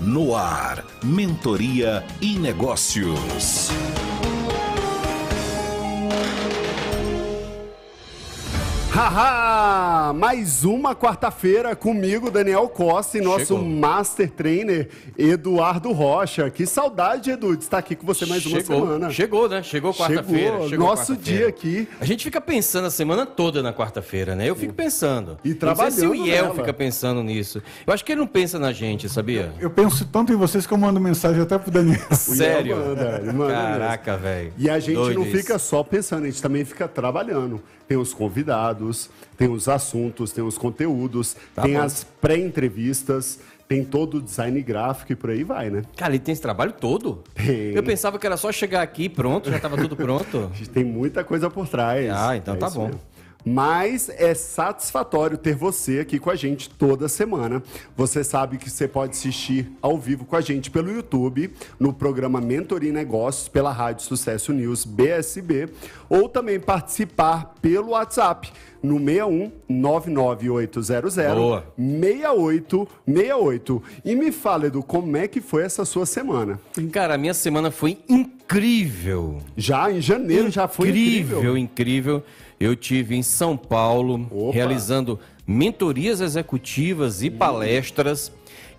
No ar, Mentoria e Negócios. Haha! Mais uma quarta-feira comigo, Daniel Costa, e nosso Chegou. Master Trainer, Eduardo Rocha. Que saudade, Edu, de estar aqui com você mais uma Chegou, semana. chegou, né? Chegou quarta-feira. Chegou, chegou nosso quarta-feira. dia aqui. A gente fica pensando a semana toda na quarta-feira, né? Eu fico pensando. E Não sei se o trabalhando Iel nela. fica pensando nisso. Eu acho que ele não pensa na gente, sabia? Eu penso tanto em vocês que eu mando mensagem até pro Daniel. Sério? manda, manda Caraca, velho. E a gente Doido não isso. fica só pensando, a gente também fica trabalhando. Tem os convidados, tem os assuntos, tem os conteúdos, Tá tem bom. as pré-entrevistas, tem todo o design gráfico e por aí vai, né? Cara, ele tem esse trabalho todo? Tem. Eu pensava que era só chegar aqui pronto, já tava tudo pronto. A gente tem muita coisa por trás. Ah, então É tá bom. mesmo. Mas é satisfatório ter você aqui com a gente toda semana. Você sabe que você pode assistir ao vivo com a gente pelo YouTube, no programa Mentoria Negócios, pela Rádio Sucesso News BSB, ou também participar pelo WhatsApp no 61 99800 Boa. 6868. E me fala, Edu, como é que foi essa sua semana? Cara, a minha semana foi incrível. Já em janeiro já foi incrível. incrível, incrível. Eu tive em São Paulo Opa. realizando mentorias executivas e palestras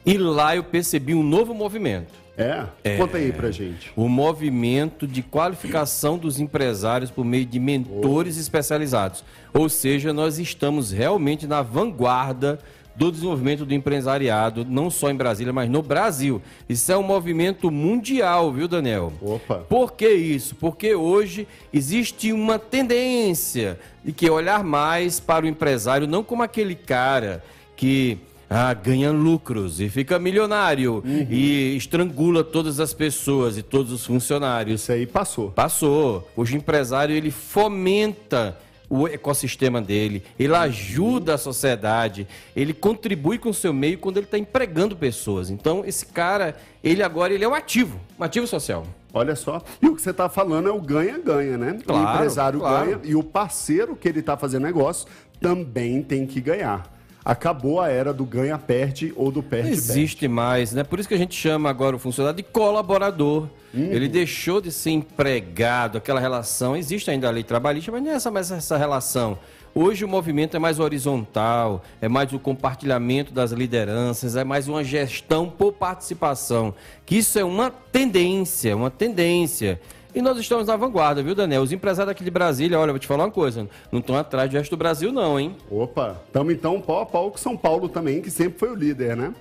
e lá eu percebi um novo movimento. É? Conta aí pra gente. O movimento de qualificação dos empresários por meio de mentores especializados. Ou seja, nós estamos realmente na vanguarda do desenvolvimento do empresariado, não só em Brasília, mas no Brasil. Isso é um movimento mundial, viu, Daniel? Opa. Por que isso? Porque hoje existe uma tendência de que olhar mais para o empresário não como aquele cara que ah, ganha lucros e fica milionário e estrangula todas as pessoas e todos os funcionários. Isso aí passou. Passou. Hoje o empresário ele fomenta o ecossistema dele, ele ajuda a sociedade, ele contribui com o seu meio quando ele está empregando pessoas. Então esse cara, ele agora ele é um ativo, um ativo social. Olha só. E o que você está falando é o ganha-ganha, né? o Claro, empresário claro. ganha e o parceiro que ele está fazendo negócio também tem que ganhar. Acabou a era do ganha-perde ou do Não perde-perde. existe mais, né? Por isso que a gente chama agora o funcionário de colaborador. Ele deixou de ser empregado, aquela relação. Existe ainda a lei trabalhista, mas não é essa, mais essa relação. Hoje o movimento é mais horizontal, é mais o compartilhamento das lideranças, é mais uma gestão por participação. Que isso é uma tendência, uma tendência. E nós estamos na vanguarda, viu, Daniel? Os empresários aqui de Brasília, olha, eu vou te falar uma coisa, não estão atrás do resto do Brasil, não, hein? Opa, estamos então pau a pau com São Paulo também, que sempre foi o líder, né?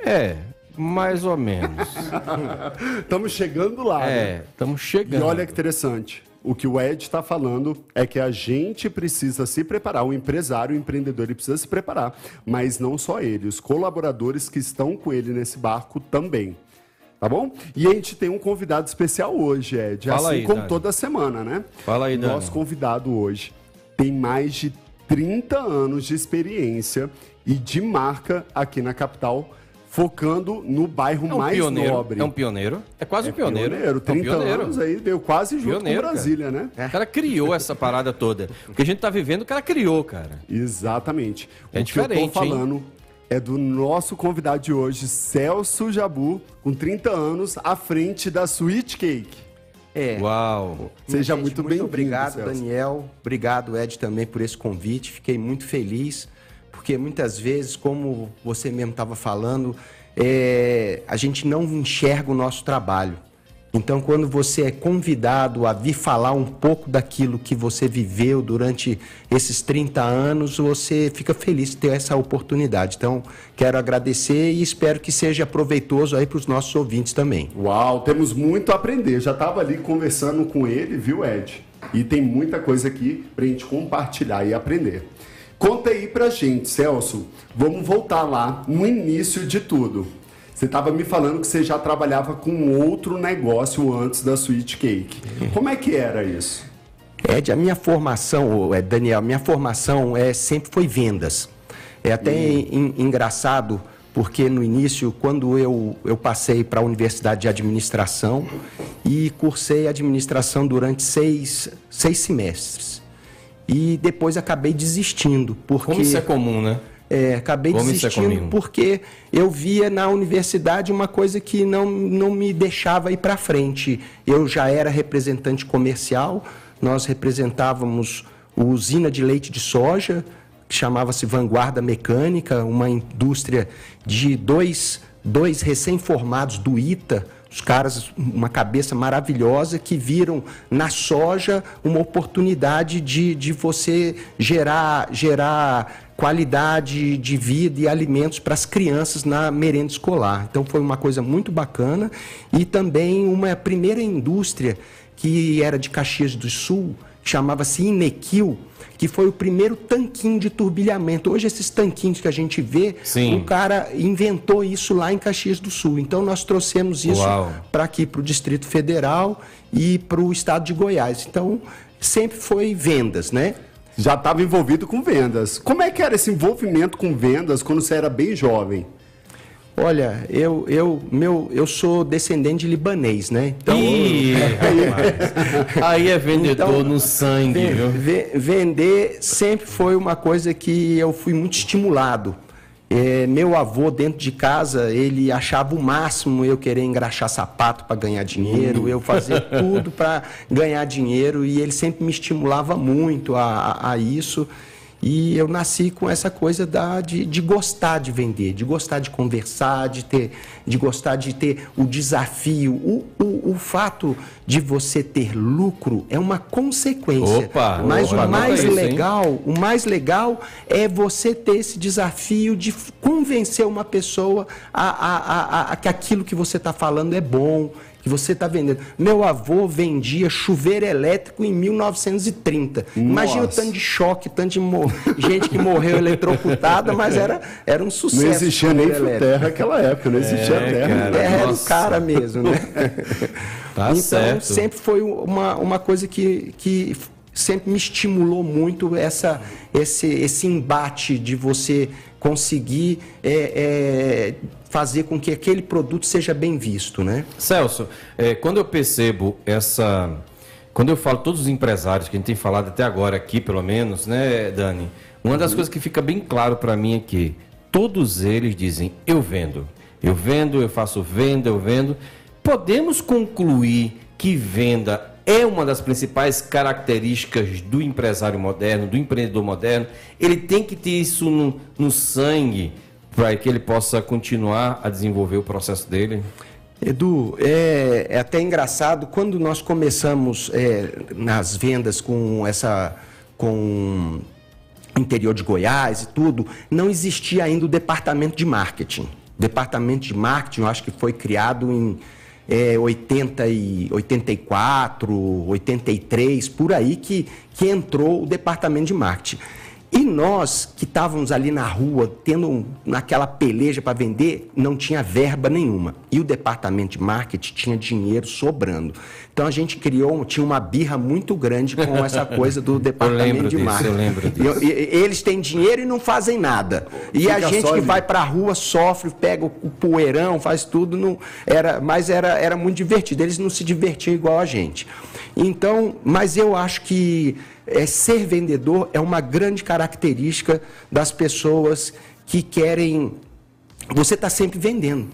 É, mais ou menos. Estamos chegando lá, né? É, estamos E chegando. olha que interessante. O que o Ed está falando é que a gente precisa se preparar, o empresário, o empreendedor, ele precisa se preparar. Mas não só ele, os colaboradores que estão com ele nesse barco também. Tá bom? E a gente tem um convidado especial hoje, Ed. Fala assim aí, como Dani. toda semana, né? Fala aí, Dani. Nosso convidado hoje tem mais de 30 anos de experiência e de marca aqui na capital, focando no bairro É um mais pioneiro. nobre. É um pioneiro. É quase um É pioneiro. É um 30 pioneiro. anos aí, veio quase junto Pioneiro, com Brasília, né? O cara criou essa parada toda. O que a gente tá vivendo, o cara criou, cara. Exatamente. É o que eu diferente, tô falando é do nosso convidado de hoje, Celso Jabu, com 30 anos, à frente da Sweet Cake. É. Uau. Seja Gente, muito bem-vindo, obrigado, Celso. Daniel. Obrigado, Ed, também por esse convite. Fiquei muito feliz, porque muitas vezes, como você mesmo estava falando, é, a gente não enxerga o nosso trabalho. Então, quando você é convidado a vir falar um pouco daquilo que você viveu durante esses 30 anos, você fica feliz de ter essa oportunidade. Então, quero agradecer e espero que seja proveitoso aí para os nossos ouvintes também. Uau, temos muito a aprender. Já estava ali conversando com ele, viu, Ed? E tem muita coisa aqui pra gente compartilhar e aprender. Conta aí pra gente, Celso. Vamos voltar lá no início de tudo. Você estava me falando que você já trabalhava com outro negócio antes da Sweet Cake. Como é que era isso? Ed, a minha formação, é, Daniel, minha formação é, sempre foi vendas. É até en- engraçado, porque no início, quando eu, eu passei para a Universidade de Administração e cursei administração durante seis, seis semestres. E depois acabei desistindo, porque... Como isso é comum, né? É, acabei Como é desistindo comum? porque eu via na universidade uma coisa que não, não me deixava ir para frente. Eu já era representante comercial, nós representávamos a usina de leite de soja, que chamava-se Vanguarda Mecânica, uma indústria de dois, dois recém-formados do ITA, os caras, uma cabeça maravilhosa, que viram na soja uma oportunidade de, de você gerar, gerar qualidade de vida e alimentos para as crianças na merenda escolar. Então foi uma coisa muito bacana e também uma primeira indústria que era de Caxias do Sul, chamava-se Inequil, que foi o primeiro tanquinho de turbilhamento. Hoje esses tanquinhos que a gente vê, Sim. o cara inventou isso lá em Caxias do Sul. Então nós trouxemos isso para aqui, para o Distrito Federal e para o estado de Goiás. Então sempre foi vendas, né? Já estava envolvido com vendas. Como é que era esse envolvimento com vendas quando você era bem jovem? Olha, eu, eu, meu, eu sou descendente de libanês, né? Então, Ih, rapaz. Aí é vendedor Então, no sangue, Ve- viu? ve- vender sempre foi uma coisa que eu fui muito estimulado. É, meu avô dentro de casa ele achava o máximo eu querer engraxar sapato para ganhar dinheiro, eu fazer tudo para ganhar dinheiro e ele sempre me estimulava muito a, a- a isso. E eu nasci com essa coisa da, de, de gostar de vender, de gostar de conversar, de, ter, de gostar de ter o desafio. O, o, o fato de você ter lucro é uma consequência. Opa, mas opa, o mais anota isso, hein? legal legal, o mais legal é você ter esse desafio de convencer uma pessoa a, a- a- a- que aquilo que você está falando é bom, que você está vendendo. Meu avô vendia chuveiro elétrico em 1930. Imagina o Nossa. tanto de choque, tanto de mo- gente que morreu eletrocutada, mas era, era um sucesso. Não existia nem terra naquela época, não existia É, terra. cara. É, era o Nossa. cara mesmo, né? Tá então, certo. sempre foi uma, uma coisa que, que sempre me estimulou muito essa, esse, esse embate de você conseguir é, é, fazer com que aquele produto seja bem visto, né? Celso, é, quando eu percebo essa. Quando eu falo todos os empresários que a gente tem falado até agora aqui, pelo menos, né, Dani? Uma das coisas que fica bem claro para mim é que todos eles dizem: eu vendo, eu vendo, eu faço venda, eu vendo. Podemos concluir que venda é uma das principais características do empresário moderno, do empreendedor moderno. Ele tem que ter isso no, no sangue para que ele possa continuar a desenvolver o processo dele. Edu, é, é até engraçado quando nós começamos é, nas vendas com essa com interior de Goiás e tudo, não existia ainda o departamento de marketing. Departamento de marketing, eu acho que foi criado em é, 80 e 84, 83, por aí que, que entrou o departamento de marketing. E nós que estávamos ali na rua, tendo naquela peleja para vender, não tinha verba nenhuma. E o departamento de marketing tinha dinheiro sobrando. Então a gente criou, tinha uma birra muito grande com essa coisa do departamento de disso, marketing. eu lembro disso. E- e- eles têm dinheiro e não fazem nada. E a Fica gente só que ali. vai para a rua sofre, pega o, o poeirão, faz tudo, não, era, mas era, era muito divertido. Eles não se divertiam igual a gente. Então, mas eu acho que é, ser vendedor é uma grande característica das pessoas que querem. Você está sempre vendendo.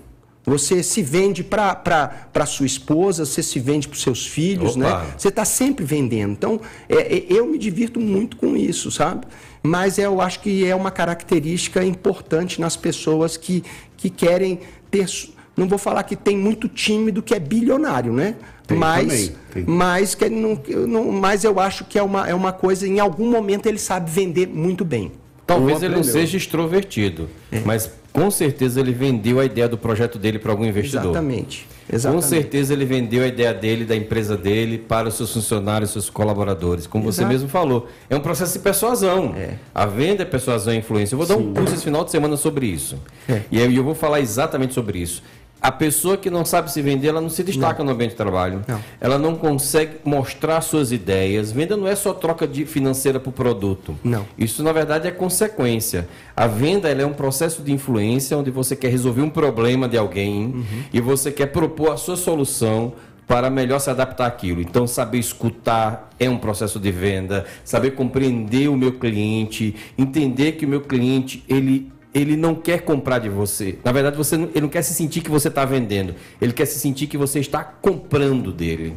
Você se vende para sua esposa, você se vende para os seus filhos, Opa. né? Você está sempre vendendo. Então, é, é, eu me divirto muito com isso, sabe? Mas eu acho que é uma característica importante nas pessoas que, que querem ter. Não vou falar que tem muito tímido que é bilionário, né? Tem mas, também, tem. mas, que ele não, eu não, mas eu acho que é uma, é uma coisa, em algum momento ele sabe vender muito bem. Talvez ele não seja extrovertido, É. mas com certeza ele vendeu a ideia do projeto dele para algum investidor. Exatamente. Com Exatamente. certeza ele vendeu a ideia dele, da empresa dele, para os seus funcionários, seus colaboradores. Como você Exato. mesmo falou, é um processo de persuasão. A venda é persuasão e influência. Eu vou dar um curso esse final de semana sobre isso. É. E aí eu vou falar exatamente sobre isso. A pessoa que não sabe se vender, ela não se destaca no ambiente de trabalho. Não. Ela não consegue mostrar suas ideias. Venda não é só troca de financeira por produto. Não. Isso, na verdade, é consequência. A venda é um processo de influência onde você quer resolver um problema de alguém Uhum. e você quer propor a sua solução para melhor se adaptar àquilo. Então, saber escutar é um processo de venda, saber compreender o meu cliente, entender que o meu cliente ele ele não quer comprar de você. Na verdade, você não, ele não quer se sentir que você está vendendo. Ele quer se sentir que você está comprando dele.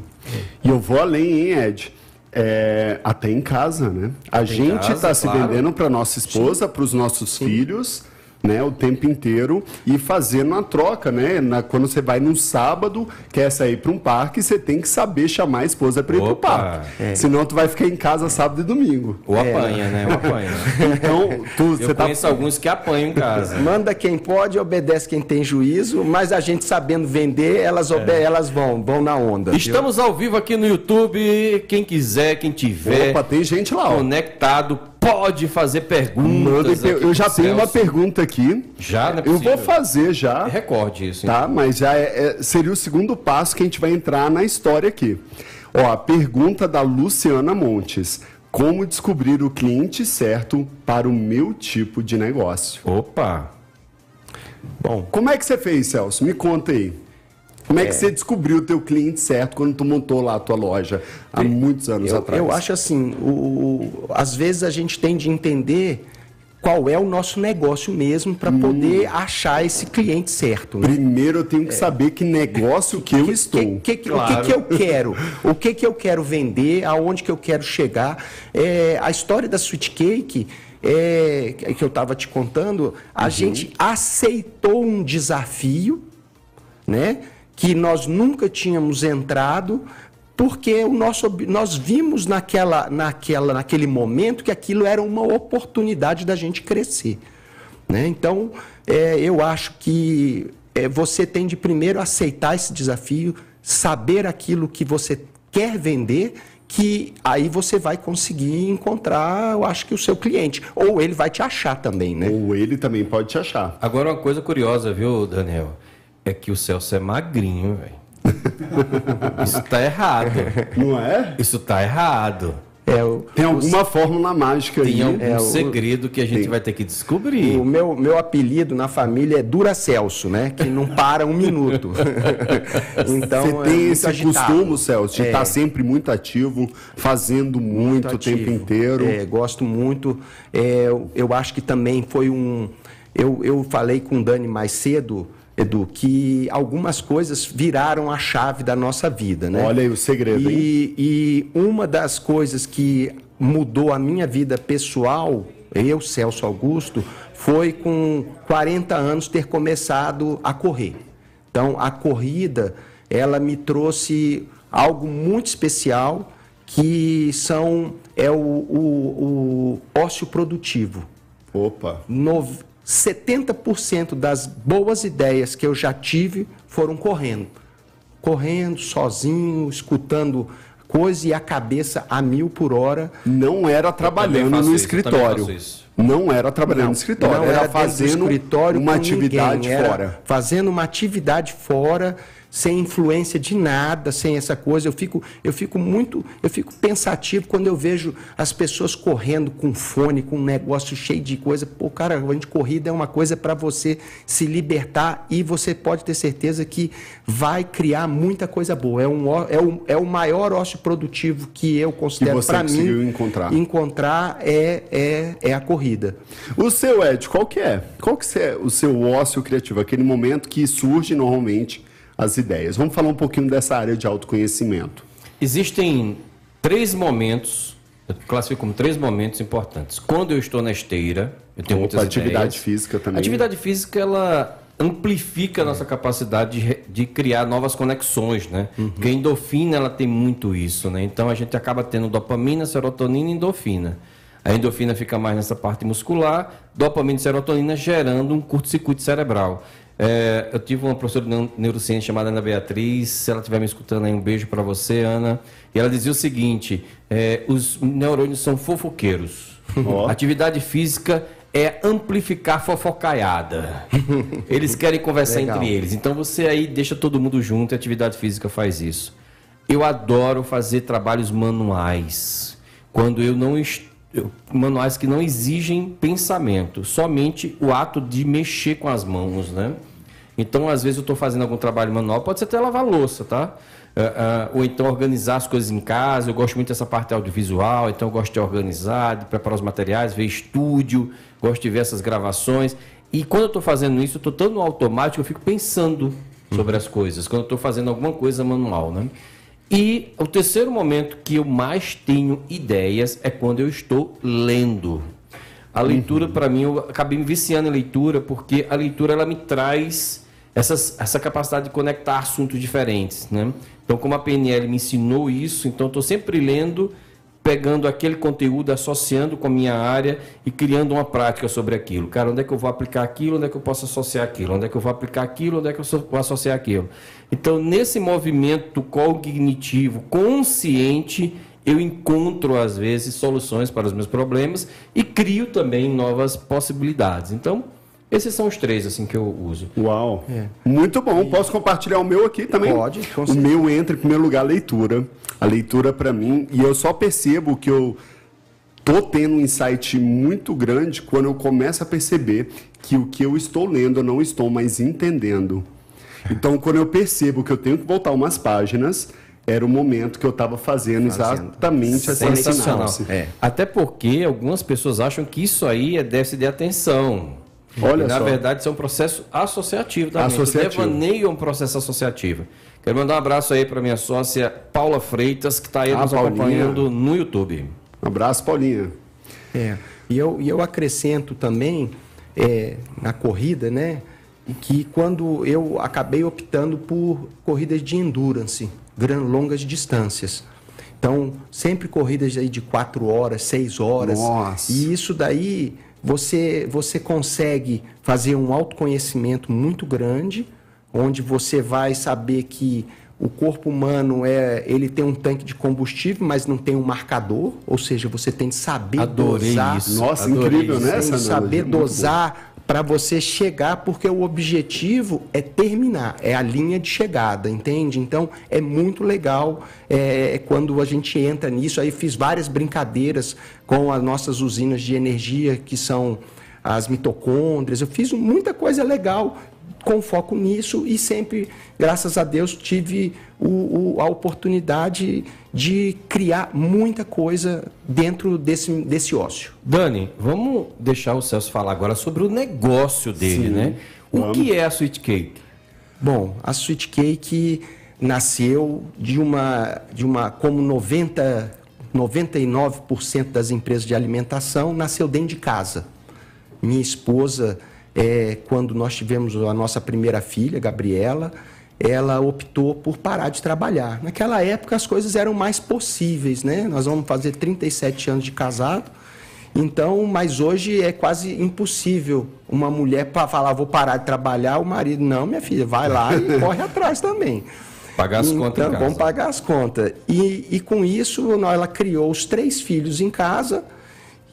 E eu vou além, hein, Ed? É, até em casa, né? A gente está se claro. vendendo para nossa esposa, para os nossos filhos, né? O tempo inteiro e fazendo a troca, né? Na, quando você vai num sábado, quer sair para um parque, você tem que saber chamar a esposa para ir para o parque. Senão tu vai ficar em casa sábado e domingo. Ou apanha, né? Ou apanha. Então, tu, Eu você tá conheço alguns que apanham em casa. Manda quem pode, obedece quem tem juízo, mas a gente sabendo vender, elas, obe- elas vão, vão na onda. viu? Estamos ao vivo aqui no YouTube. Quem quiser, quem tiver Opa, tem gente lá, ó. conectado, pode fazer perguntas. Manda, eu já tenho uma pergunta aqui. Já, é Eu vou fazer já. Recorde isso. Tá, mas já é- é- seria o segundo passo que a gente vai entrar na história aqui. Ó, a pergunta da Luciana Montes. Como descobrir o cliente certo para o meu tipo de negócio? Opa! Bom, Como é que você fez, Celso? Me conta aí. Como é, que você descobriu o teu cliente certo quando tu montou lá a tua loja há muitos anos eu, atrás? eu acho assim, o, o- às vezes a gente tem de entender qual é o nosso negócio mesmo para poder achar esse cliente certo. né? Primeiro eu tenho que saber que negócio que eu estou. Que- que- O que, que eu quero? O que, que eu quero vender? Aonde que eu quero chegar? É, a história da Sweet Cake, é, que eu estava te contando, a gente aceitou um desafio, né? Que nós nunca tínhamos entrado, porque o nosso, nós vimos naquela, naquela, naquele momento que aquilo era uma oportunidade da gente crescer. Né? Então, é, eu acho que é, você tem de primeiro aceitar esse desafio, saber aquilo que você quer vender, que aí você vai conseguir encontrar, eu acho que o seu cliente. Ou ele vai te achar também, né? Ou ele também pode te achar. Agora uma coisa curiosa, viu, Daniel? É que o Celso é magrinho, velho. Isso tá errado. Não é? Isso tá errado. É, o, Tem alguma fórmula mágica aí. Tem algum é, o- segredo que a gente tem. vai ter que descobrir. o meu, meu apelido na família é Duracelso, né? Que não para um minuto. então, Você é tem muito esse agitado. costume, Celso, de É. estar sempre muito ativo, fazendo muito, o tempo inteiro. É, gosto muito. É, eu, eu acho que também foi um. Eu, eu falei com o Dani mais cedo, Edu, que algumas coisas viraram a chave da nossa vida, né? Olha aí o segredo, hein? E, e uma das coisas que mudou a minha vida pessoal, eu, Celso Augusto, foi com 40 anos ter começado a correr. Então, a corrida, ela me trouxe algo muito especial, que são é o, o, o ócio produtivo. Opa. Nove- 70% das boas ideias que eu já tive foram correndo. Correndo, sozinho, escutando coisa e a cabeça a mil por hora. Não era trabalhando no isso, escritório. Não era trabalhando no escritório, Não era, fazendo escritório uma atividade ninguém, fora. Fazendo uma atividade fora, sem influência de nada, sem essa coisa. Eu fico, eu fico muito, eu fico pensativo quando eu vejo as pessoas correndo com fone, com um negócio cheio de coisa. Pô, cara, a gente corrida é uma coisa para você se libertar e você pode ter certeza que vai criar muita coisa boa. É, um, é, o, é o maior ócio produtivo que eu considero para mim. encontrar. Encontrar é, é, é a corrida. O seu, Ed, qual que é? Qual que é o seu ócio criativo? Aquele momento que surge normalmente as ideias. Vamos falar um pouquinho dessa área de autoconhecimento. Existem três momentos, eu classifico como três momentos importantes. Quando eu estou na esteira, eu tenho Opa, muitas atividade ideias. física também. A atividade física, ela amplifica a nossa capacidade de, de criar novas conexões, né? Porque a endorfina, ela tem muito isso, né? Então, a gente acaba tendo dopamina, serotonina e endorfina. A endorfina fica mais nessa parte muscular, dopamina e serotonina gerando um curto-circuito cerebral. É, eu tive uma professora de neu- neurociência chamada Ana Beatriz, se ela estiver me escutando aí, um beijo para você, Ana. E ela dizia o seguinte: é, os neurônios são fofoqueiros. Ó. Atividade física é amplificar fofocaiada. Eles querem conversar Legal. entre eles. Então você aí deixa todo mundo junto e atividade física faz isso. Eu adoro fazer trabalhos manuais. Quando eu não est- eu- manuais que não exigem pensamento, somente o ato de mexer com as mãos, né? Então, às vezes, eu estou fazendo algum trabalho manual, pode ser até lavar louça, tá? Uh, uh, ou então organizar as coisas em casa. Eu gosto muito dessa parte audiovisual, então eu gosto de organizar, de preparar os materiais, ver estúdio, gosto de ver essas gravações. E quando eu estou fazendo isso, eu estou tão no automático, eu fico pensando sobre as coisas, quando eu estou fazendo alguma coisa manual, né? E o terceiro momento que eu mais tenho ideias é quando eu estou lendo. A leitura, uhum. para mim, eu acabei me viciando em leitura, porque a leitura ela me traz essas, essa capacidade de conectar assuntos diferentes. Né? Então, como a PNL me ensinou isso, então estou sempre lendo pegando aquele conteúdo, associando com a minha área e criando uma prática sobre aquilo. Cara, onde é que eu vou aplicar aquilo? Onde é que eu posso associar aquilo? Onde é que eu vou aplicar aquilo? Onde é que eu vou associar aquilo? Então, nesse movimento cognitivo consciente, eu encontro às vezes soluções para os meus problemas e crio também novas possibilidades. Então, esses são os três assim que eu uso. Uau! É. Muito bom. Posso compartilhar o meu aqui também? Pode. o meu entra em primeiro lugar a leitura. A leitura para mim e eu só percebo que eu tô tendo um insight muito grande quando eu começo a perceber que o que eu estou lendo eu não estou mais entendendo. Então, quando eu percebo que eu tenho que voltar umas páginas, era o momento que eu estava fazendo, fazendo, exatamente essa Sensacional. É. Até porque algumas pessoas acham que isso aí é déficit de atenção. Olha na só. verdade, isso é um processo associativo também. Associativo. O devaneio é um processo associativo. Quero mandar um abraço aí para minha sócia Paula Freitas, que está aí ah, nos Paulinha. acompanhando no YouTube. Um abraço, Paulinha. É, e eu, e eu acrescento também é, na corrida, né? Que quando eu acabei optando por corridas de endurance, gran, longas distâncias. Então, sempre corridas aí de quatro horas, seis horas. Nossa. E isso daí você, você consegue fazer um autoconhecimento muito grande, onde você vai saber que o corpo humano é, ele tem um tanque de combustível, mas não tem um marcador, ou seja, você tem que saber Adorei dosar. Isso. Nossa, Adorei incrível, né? Tem que saber dosar para você chegar, porque o objetivo é terminar, é a linha de chegada, entende? Então é muito legal é, quando a gente entra nisso. Aí fiz várias brincadeiras com as nossas usinas de energia, que são as mitocôndrias. Eu fiz muita coisa legal com foco nisso e sempre, graças a Deus, tive o, o, a oportunidade de criar muita coisa dentro desse, desse ócio. Dani, vamos deixar o Celso falar agora sobre o negócio dele, Sim, né? O vamos. que é a Sweet Cake? Bom, a Sweet Cake nasceu de uma, de uma como 90, 99% das empresas de alimentação, nasceu dentro de casa. Minha esposa é, quando nós tivemos a nossa primeira filha, Gabriela, ela optou por parar de trabalhar. Naquela época as coisas eram mais possíveis, né? Nós vamos fazer 37 anos de casado. Então, mas hoje é quase impossível uma mulher para falar vou parar de trabalhar, o marido não, minha filha, vai lá e corre atrás também. Pagar as então, contas. Então, vamos pagar as contas. E, e com isso, ela criou os três filhos em casa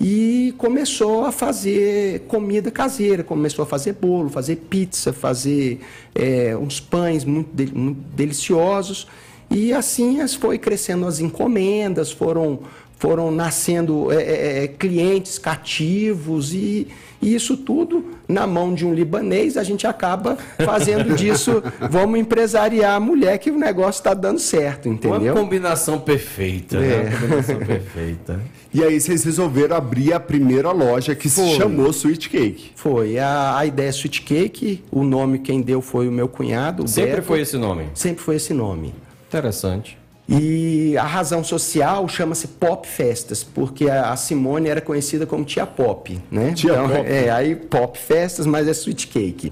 e começou a fazer comida caseira, começou a fazer bolo, fazer pizza, fazer é, uns pães muito, de, muito, deliciosos. E assim foi crescendo as encomendas, foram, foram nascendo é, é, clientes cativos e, e isso tudo na mão de um libanês, a gente acaba fazendo disso, vamos empresariar a mulher que o negócio está dando certo, entendeu? Uma combinação perfeita, né? é. né? Uma combinação perfeita. E aí vocês resolveram abrir a primeira loja que foi. se chamou Sweet Cake. Foi. A, a ideia é Sweet Cake, o nome quem deu foi o meu cunhado. Sempre Beto. foi esse nome? Sempre foi esse nome. Interessante. E a razão social chama-se Pop Festas, porque a Simone era conhecida como Tia Pop, né? Tia então, Pop. É, aí Pop Festas, mas é Sweet Cake.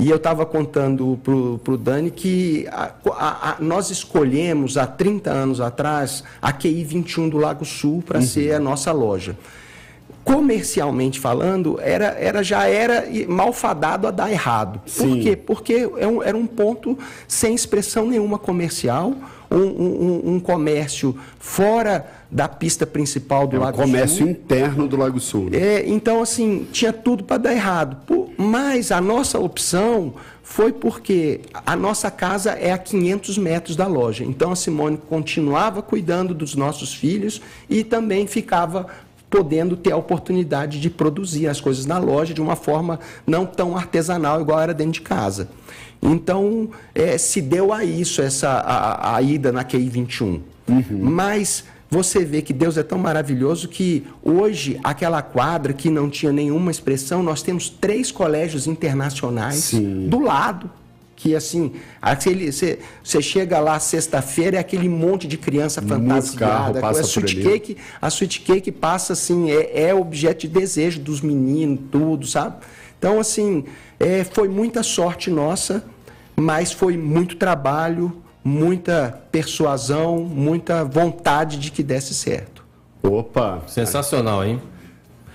E eu estava contando para o Dani que a, a, a, nós escolhemos há 30 anos atrás a QI 21 do Lago Sul para uhum. ser a nossa loja. Comercialmente falando, era, era, já era malfadado a dar errado. Sim. Por quê? Porque é era um ponto sem expressão nenhuma comercial um, um, um comércio fora da pista principal do é um Lago comércio Sul. comércio interno do Lago Sul. Né? É, então, assim, tinha tudo para dar errado. Mas a nossa opção foi porque a nossa casa é a 500 metros da loja. Então, a Simone continuava cuidando dos nossos filhos e também ficava podendo ter a oportunidade de produzir as coisas na loja de uma forma não tão artesanal igual era dentro de casa. Então, é, se deu a isso, essa, a, a ida na QI 21. Mas você vê que Deus é tão maravilhoso que hoje, aquela quadra que não tinha nenhuma expressão, nós temos três colégios internacionais Sim. do lado. Que assim, aquele, você, você chega lá sexta-feira é aquele monte de criança fantasiada, carro a sweet cake, a sweet cake passa assim, é, é objeto de desejo dos meninos, tudo, sabe? Então, assim, é, foi muita sorte nossa, mas foi muito trabalho, muita persuasão, muita vontade de que desse certo. Opa, Sensacional, hein?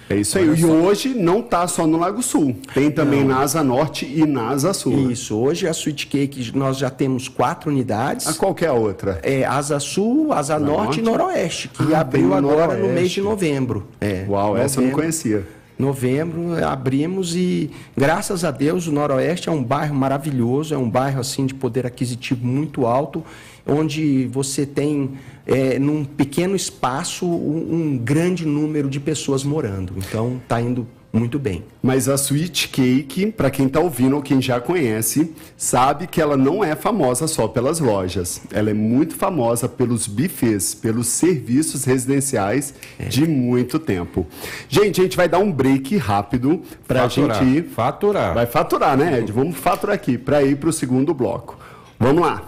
é isso aí. E hoje não tá só no Lago Sul. Tem também na Asa Norte e na Asa Sul. né? Isso, hoje a Sweet Cake nós já temos quatro unidades. A qualquer outra. É, Asa Sul, Asa Norte, Norte? e Noroeste, que Ah, abriu no agora no Noroeste. mês de novembro. É, Uau, essa eu não novembro. conhecia. Novembro abrimos e graças a Deus o Noroeste é um bairro maravilhoso, é um bairro assim de poder aquisitivo muito alto, onde você tem é, num pequeno espaço um, um grande número de pessoas morando. Então está indo muito bem. Mas a Sweet Cake, para quem está ouvindo ou quem já conhece, sabe que ela não é famosa só pelas lojas. Ela é muito famosa pelos bufês, pelos serviços residenciais de muito tempo. Gente, a gente vai dar um break rápido para a gente ir. Faturar. Vai faturar, né, Ed? Vamos faturar aqui para ir para o segundo bloco. Vamos lá.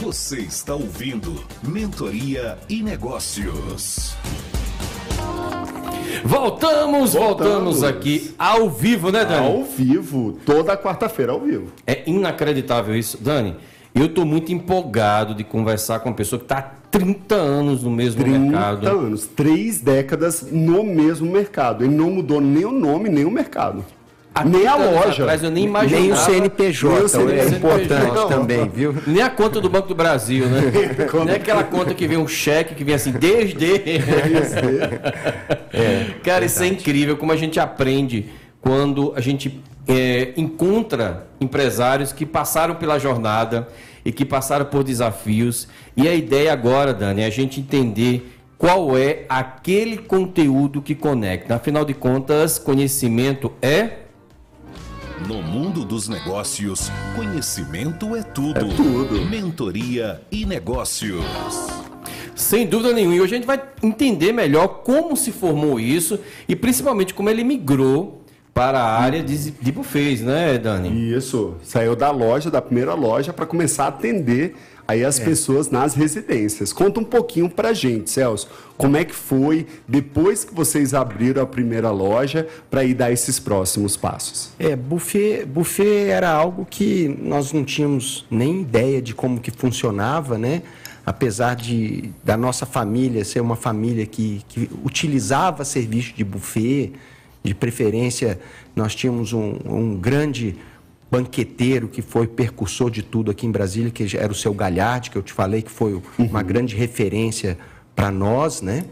Você está ouvindo Mentoria e Negócios. Voltamos, voltamos, Voltamos. aqui ao vivo, né, Dani? Ao vivo, toda quarta-feira ao vivo. É inacreditável isso. Dani, eu estou muito empolgado de conversar com uma pessoa que está há 30 anos no mesmo 30 mercado. anos, três décadas no mesmo mercado. Ele não mudou nem o nome, nem o mercado. Há nem a 30 anos loja. Atrás, eu nem imaginava. Nem o CNPJ, Nem o é CNPJ. importante Não. também, viu? Nem a conta do Banco do Brasil, né? Nem aquela conta que vem um cheque que vem assim, desde. Cara, isso é incrível como a gente aprende quando a gente é, encontra empresários que passaram pela jornada e que passaram por desafios. E a ideia agora, Dani, é a gente entender qual é aquele conteúdo que conecta. Afinal de contas, conhecimento é. No mundo dos negócios, conhecimento é tudo. É tudo. Mentoria e Negócios. Sem dúvida nenhuma. E hoje a gente vai entender melhor como se formou isso e principalmente como ele migrou para a área de, de buffets, né, Dani? Isso. Saiu da loja, da primeira loja, para começar a atender aí as pessoas nas residências. Conta um pouquinho pra gente, Celso. Como é que foi depois que vocês abriram a primeira loja para ir dar esses próximos passos? É, buffet, buffet era algo que nós não tínhamos nem ideia de como que funcionava, né? Apesar de da nossa família ser uma família que, que utilizava serviço de buffet, de preferência nós tínhamos um, um grande banqueteiro que foi percursor de tudo aqui em Brasília, que era o seu Galhardi, que eu te falei que foi uma grande referência para nós, né?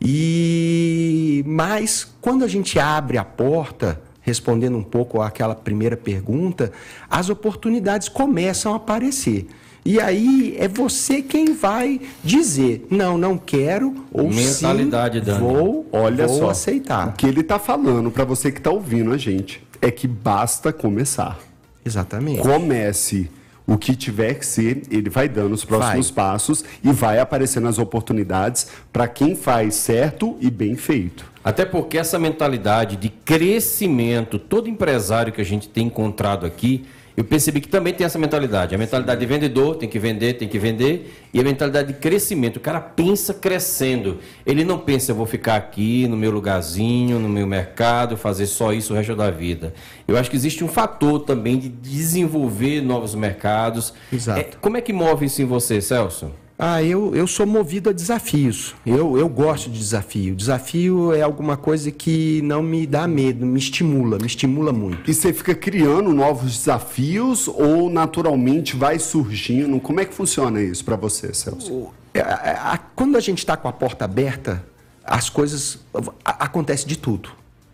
E mas quando a gente abre a porta, respondendo um pouco àquela primeira pergunta, as oportunidades começam a aparecer. E aí é você quem vai dizer, não, não quero, ou Mentalidade, sim, Dani. vou, Olha vou só. O aceitar. que ele está falando para você que está ouvindo a gente é que basta começar. Exatamente. Comece. O que tiver que ser, ele vai dando os próximos Vai. passos e vai aparecendo as oportunidades para quem faz certo e bem feito. Até porque essa mentalidade de crescimento, todo empresário que a gente tem encontrado aqui, eu percebi que também tem essa mentalidade. A mentalidade de vendedor, tem que vender, tem que vender. E a mentalidade de crescimento. O cara pensa crescendo. Ele não pensa, eu vou ficar aqui no meu lugarzinho, no meu mercado, fazer só isso o resto da vida. Eu acho que existe um fator também de desenvolver novos mercados. Exato. É, como é que move isso em você, Celso? Ah, eu, eu sou movido a desafios. Eu, eu gosto de desafio. Desafio é alguma coisa que não me dá medo, me estimula, me estimula muito. E você fica criando novos desafios ou naturalmente vai surgindo? Como é que funciona isso para você, Celso? É, a- quando a gente está com a porta aberta, as coisas acontece de tudo.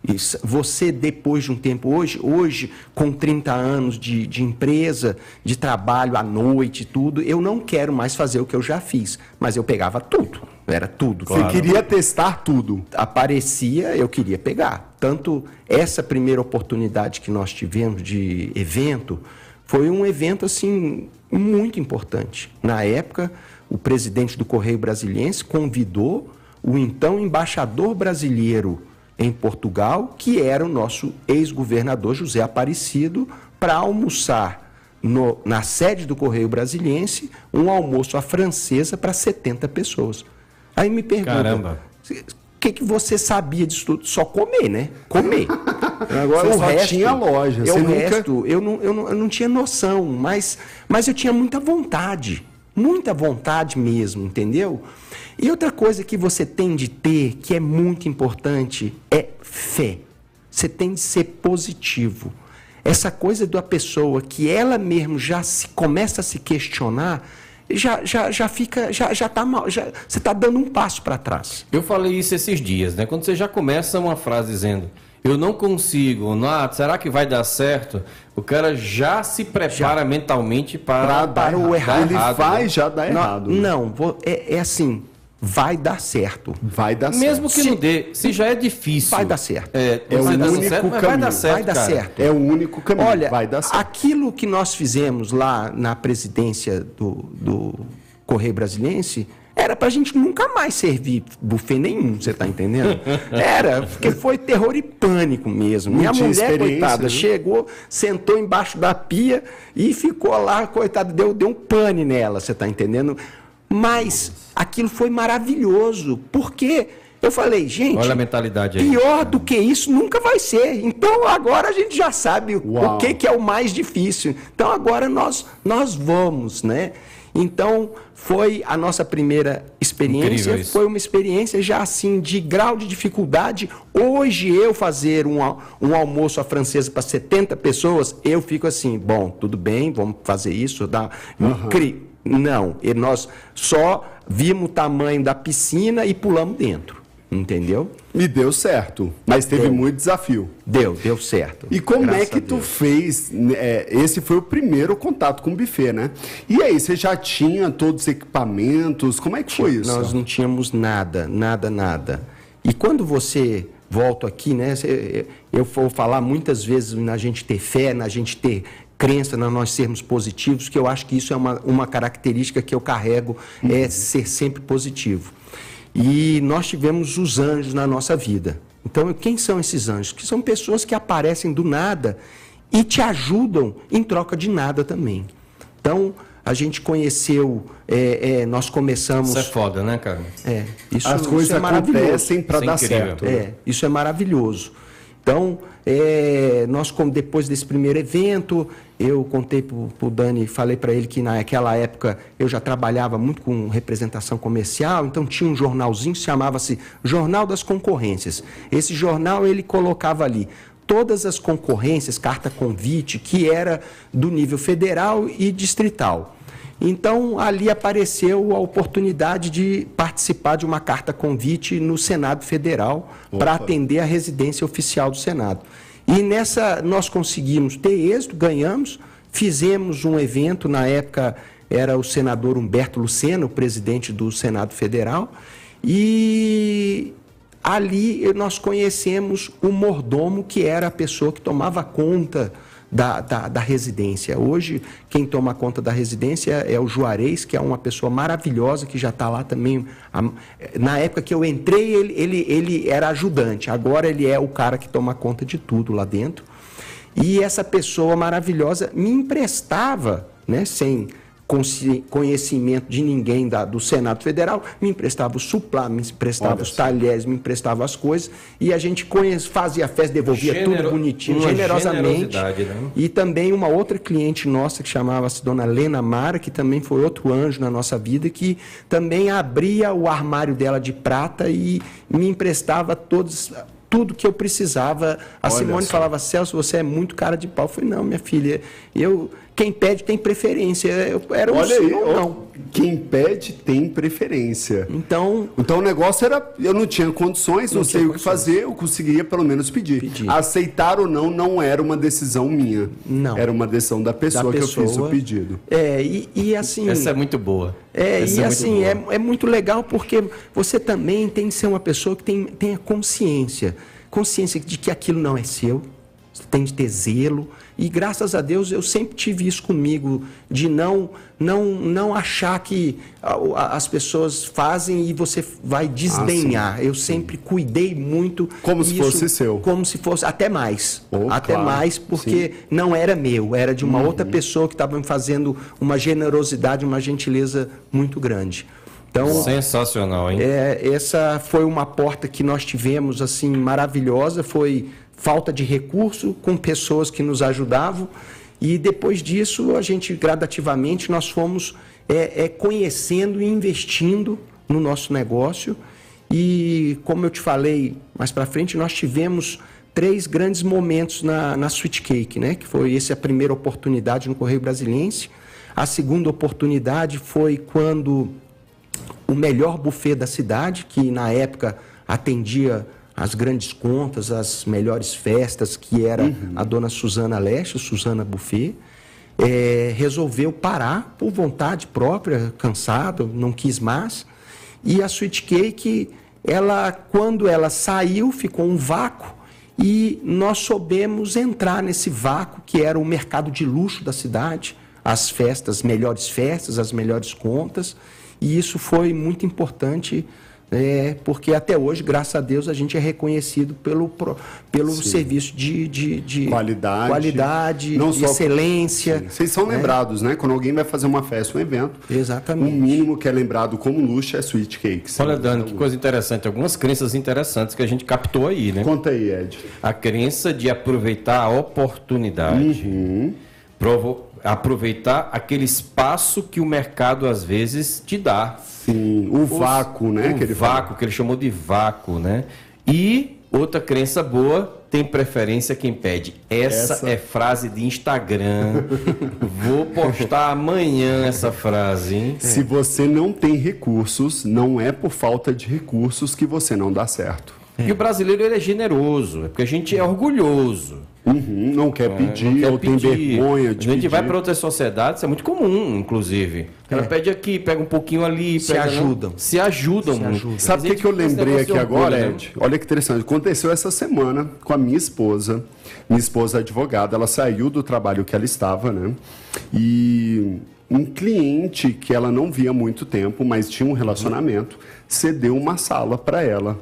Isso, você, depois de um tempo, hoje, hoje com 30 anos de, de empresa, de trabalho à noite tudo, eu não quero mais fazer o que eu já fiz. Mas eu pegava tudo, era tudo. Você queria testar tudo. Aparecia, eu queria pegar. Tanto essa primeira oportunidade que nós tivemos de evento, foi um evento assim muito importante. Na época, o presidente do Correio Brasiliense convidou o então embaixador brasileiro em Portugal, que era o nosso ex-governador José Aparecido, para almoçar no- na sede do Correio Brasiliense um almoço à francesa para 70 pessoas. Aí me pergunta, Caramba. o que, que você sabia disso tudo? Só comer, né? Comer. Agora Você o só resto, tinha loja, Eu, você o nunca- resto, eu não, eu, não, eu não tinha noção, mas, mas eu tinha muita vontade. Muita vontade mesmo, entendeu? E outra coisa que você tem de ter, que é muito importante, é fé. Você tem de ser positivo. Essa coisa da pessoa que ela mesmo já se começa a se questionar, já, já, já fica, já, já tá mal, já, você está dando um passo para trás. Eu falei isso esses dias, né? Quando você já começa uma frase dizendo eu não consigo, não, ah, será que vai dar certo? O cara já se prepara mentalmente para, Pra dar para o errado. Ele errado, vai né? já dar Não, errado. né? Não, vou- é, é assim, vai dar certo. Vai dar Mesmo certo. que não dê, se já é difícil. Vai dar certo. É, É o dando único certo, mas vai caminho. dar certo, vai dar certo. É o único caminho. Olha, vai dar certo. aquilo que nós fizemos lá na presidência do, do Correio Brasiliense era pra gente nunca mais servir buffet nenhum, você tá entendendo? Era, porque foi terror e pânico mesmo. Minha tinha mulher, coitada, né? chegou, sentou embaixo da pia e ficou lá, coitada, deu, deu um pane nela, você tá entendendo? Mas aquilo foi maravilhoso, porque eu falei, gente, Olha a mentalidade aí. Pior do que isso nunca vai ser. Então agora a gente já sabe o- Uau. o que, que é o mais difícil. Então agora nós, nós vamos, né? Então foi a nossa primeira experiência, foi uma experiência já assim de grau de dificuldade. Hoje eu fazer um, um almoço à francesa para 70 pessoas, eu fico assim, bom, tudo bem, vamos fazer isso, dá, cri- não, e nós só vimos o tamanho da piscina e pulamos dentro, entendeu? E deu certo. Mas teve Deu. muito desafio. Deu, deu certo. E como Graças é que tu fez? né, é, esse foi o primeiro contato com o buffet, né? E aí, você já tinha todos os equipamentos? Como é que foi isso? Nós não tínhamos nada, nada, nada. E quando você volta aqui, né? Eu vou falar muitas vezes na gente ter fé, na gente ter crença, na nós sermos positivos, que eu acho que isso é uma, uma característica que eu carrego, é ser sempre positivo. E nós tivemos os anjos na nossa vida. Então, quem são esses anjos? Que são pessoas que aparecem do nada e te ajudam em troca de nada também. Então, a gente conheceu, é, é, nós começamos. Isso é foda, né, cara? É, isso, As isso coisas é maravilhoso. acontecem para Isso é dar incrível. certo. né? É, isso é maravilhoso. Então, é, nós, depois desse primeiro evento, eu contei para o Dani, falei para ele que naquela época eu já trabalhava muito com representação comercial, então tinha um jornalzinho que chamava-se Jornal das Concorrências. Esse jornal ele colocava ali todas as concorrências, carta convite, que era do nível federal e distrital. Então, ali apareceu a oportunidade de participar de uma carta convite no Senado Federal para atender a residência oficial do Senado. E nessa nós conseguimos ter êxito, ganhamos, fizemos um evento, na época era o senador Humberto Lucena, o presidente do Senado Federal, e ali nós conhecemos o mordomo, que era a pessoa que tomava conta da, da, da residência. Hoje, quem toma conta da residência é o Juarez, que é uma pessoa maravilhosa, que já está lá também. Na época que eu entrei, ele, ele, ele era ajudante, agora ele é o cara que toma conta de tudo lá dentro. E essa pessoa maravilhosa me emprestava, né, sem conhecimento de ninguém da- do Senado Federal, me emprestava o suplá, me emprestava Olha os talheres, me emprestava as coisas, e a gente conhe- fazia a festa, devolvia Genero- tudo bonitinho, uma generosamente. né? E também uma outra cliente nossa que chamava-se Dona Lena Mara, que também foi outro anjo na nossa vida, que também abria o armário dela de prata e me emprestava todos tudo que eu precisava. A Olha Simone só. falava, Celso, você é muito cara de pau. Eu falei, não, minha filha, eu quem pede tem preferência. Eu, era um Olha sim aí, não. quem pede tem preferência. Então, Então o negócio era, eu não tinha condições, não, Não sei o que fazer, eu conseguia pelo menos pedir. Pedir. Aceitar ou não não era uma decisão minha. Não. Era uma decisão da pessoa, da que eu fiz o pessoa. pedido. É, e, e assim. Essa é muito boa. É, Essa e muito assim, é, é muito legal porque você também tem que ser uma pessoa que tem, tenha consciência. Consciência de que aquilo não é seu. Você tem de ter zelo. E graças a Deus eu sempre tive isso comigo, de não não não achar que as pessoas fazem e você vai desdenhar. eu sempre cuidei muito. Como se isso- fosse seu. Como se fosse, até mais. Oh, até claro. mais, porque não era meu, era de uma Uhum. outra pessoa que estava me fazendo uma generosidade, uma gentileza muito grande. Então, Sensacional, hein? é, essa foi uma porta que nós tivemos assim maravilhosa, foi falta de recurso com pessoas que nos ajudavam e depois disso a gente gradativamente nós fomos é, é, conhecendo e investindo no nosso negócio e como eu te falei mais para frente nós tivemos três grandes momentos na, na Sweet Cake, né? Que foi essa a primeira oportunidade no Correio Brasiliense. A segunda oportunidade foi quando o melhor buffet da cidade, que na época atendia as grandes contas, as melhores festas, que era a dona Suzana Leste, Suzana Buffet, eh, resolveu parar por vontade própria, cansado, não quis mais. E a Sweet Cake, ela, quando ela saiu, ficou um vácuo e nós soubemos entrar nesse vácuo que era o mercado de luxo da cidade, as festas, melhores festas, as melhores contas. E isso foi muito importante, é, porque até hoje, graças a Deus, a gente é reconhecido pelo, pelo serviço de, de, de Qualidade. qualidade, Não só- excelência. Sim. Vocês são né? lembrados, né? Quando alguém vai fazer uma festa, um evento, Exatamente. o mínimo que é lembrado como luxo é sweet cakes. Olha, Dani, que coisa interessante. Algumas crenças interessantes que a gente captou aí, né? Conta aí, Ed. A crença de aproveitar a oportunidade. Uhum. Provo- aproveitar aquele espaço que o mercado às vezes te dá. Sim, o vácuo, né? O que ele fala. vácuo, que ele chamou de vácuo, né? E outra crença boa, tem preferência quem pede. Essa, Essa- é frase de Instagram. Vou postar amanhã essa frase, hein? Se você não tem recursos, não é por falta de recursos que você não dá certo. E o brasileiro ele é generoso, é porque a gente é orgulhoso. Uhum, não quer pedir, não quer ou tem pedir. vergonha de A gente pedir. vai para outras sociedades, isso é muito comum, inclusive. O cara pede aqui, pega um pouquinho ali. Se pega, ajudam. Se ajudam. Se muito. ajudam. Sabe o que, eu lembrei aqui orgulho, agora, né? Ed? Olha que interessante. Aconteceu essa semana com a minha esposa. Minha esposa é advogada. Ela saiu do trabalho que ela estava, né? E um cliente que ela não via há muito tempo, mas tinha um relacionamento, cedeu uma sala para ela,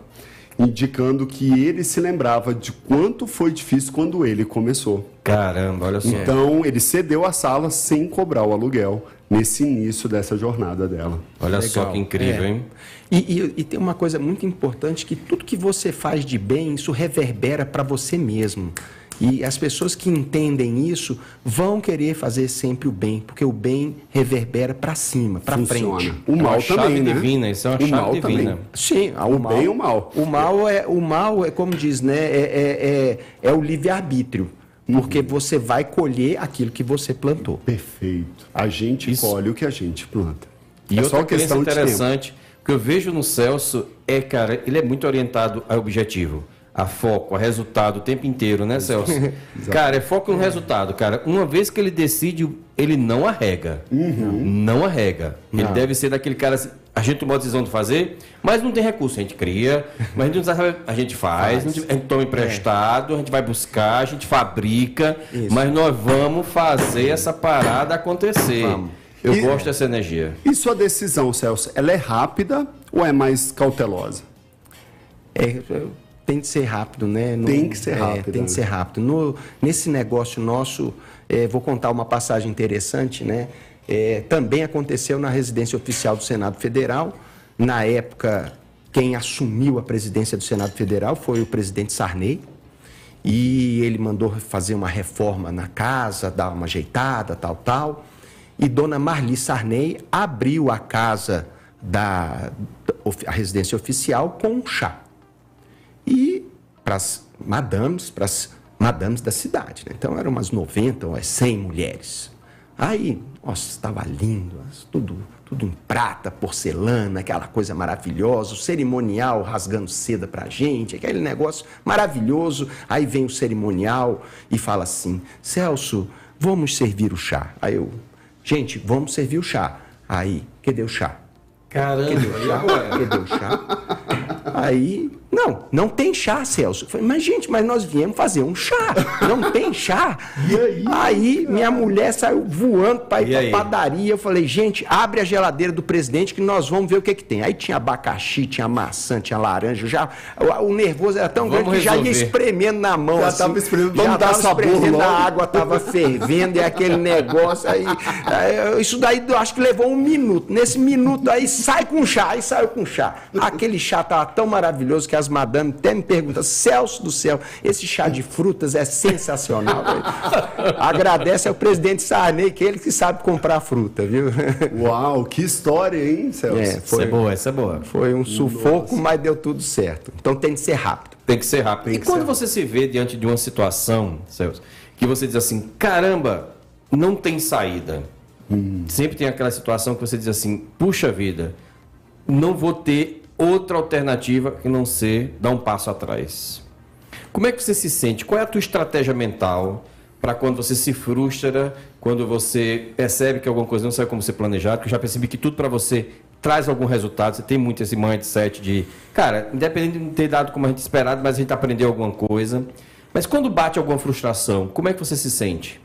indicando que ele se lembrava de quanto foi difícil quando ele começou. Caramba, olha só. Então, ele cedeu a sala sem cobrar o aluguel nesse início dessa jornada dela. olha só Legal. que incrível, É. hein? E, e- e tem uma coisa muito importante que tudo que você faz de bem, isso reverbera para você mesmo. E as pessoas que entendem isso vão querer fazer sempre o bem, porque o bem reverbera para cima, para Funciona. frente. O É uma mal chave também, né? divina, isso é uma o chave mal divina. também. Sim, O bem e o mal. O mal é, o mal é como diz, né? É, é, é, é o livre-arbítrio. Porque Uhum. você vai colher aquilo que você plantou. Perfeito. A gente Isso. colhe o que a gente planta. E é outra questão interessante, que eu vejo no Celso, é, cara, ele é muito orientado ao objetivo, a foco, a resultado o tempo inteiro, né, Celso? cara, é foco no resultado, cara. Uma vez que ele decide, ele não arrega. Uhum. Não arrega. Ele Não. deve ser daquele cara assim, a gente tomou a decisão de fazer, mas não tem recurso, a gente cria, mas a gente não sabe, a gente faz, a gente, a gente toma emprestado, a gente vai buscar, a gente fabrica, Isso. mas nós vamos fazer essa parada acontecer. Vamos. Eu E- gosto dessa energia. E sua decisão, Celso, ela é rápida ou é mais cautelosa? É, tem que ser rápido, né? No- Tem que ser é, rápido, tem né? que ser rápido. No- nesse negócio nosso, é, vou contar uma passagem interessante, né? É, também aconteceu na residência oficial do Senado Federal. Na época, quem assumiu a presidência do Senado Federal foi o presidente Sarney. E ele mandou fazer uma reforma na casa, dar uma ajeitada, tal, tal. E dona Marli Sarney abriu a casa da a residência oficial com um chá e para as madames, para as madames da cidade. né? Então eram umas 90 ou 100 mulheres. Aí, nossa, estava lindo, tudo, tudo em prata, porcelana, aquela coisa maravilhosa, o cerimonial rasgando seda pra gente, aquele negócio maravilhoso. Aí vem o cerimonial e fala assim: Celso, vamos servir o chá. Aí eu, gente, vamos servir o chá. Aí, cadê o chá? Caramba, Cadê o chá? Cadê o chá? Aí, não, não tem chá, Celso. Eu falei, mas gente, mas nós viemos fazer um chá. Não tem chá. E aí? Aí minha mulher saiu voando para ir pra padaria. Eu falei, gente, abre a geladeira do presidente que nós vamos ver o que que tem. Aí tinha abacaxi, tinha maçã, tinha laranja. Já, o, o nervoso era tão Vamos grande que já ia resolver. espremendo na mão. Já assim. tava espremendo, já vamos dar tava sabor espremendo, logo. A água tava fervendo e aquele negócio aí, Isso daí eu acho que levou um minuto. Nesse minuto aí sai com chá, aí saiu com chá. Aquele chá tava tão maravilhoso que as madames até me perguntam, Celso do céu, esse chá de frutas é sensacional. velho." Agradece ao presidente Sarney, que é ele que sabe comprar fruta, viu? Uau, que história, hein, Celso? É, Essa é foi, boa, essa é boa. foi um sufoco, mas deu tudo certo. Então tem que ser rápido. Tem que ser rápido. Tem e quando você se vê diante de uma situação, Celso, que você diz assim, caramba, não tem saída. Sempre tem aquela situação que você diz assim, puxa vida, não vou ter outra alternativa que não ser dar um passo atrás. Como é que você se sente? Qual é a tua estratégia mental para quando você se frustra, quando você percebe que alguma coisa não saiu como você planejado, que já percebi que tudo para você traz algum resultado, você tem muito esse mindset de, cara, independente de não ter dado como a gente esperado, mas a gente aprendeu alguma coisa. Mas quando bate alguma frustração, como é que você se sente?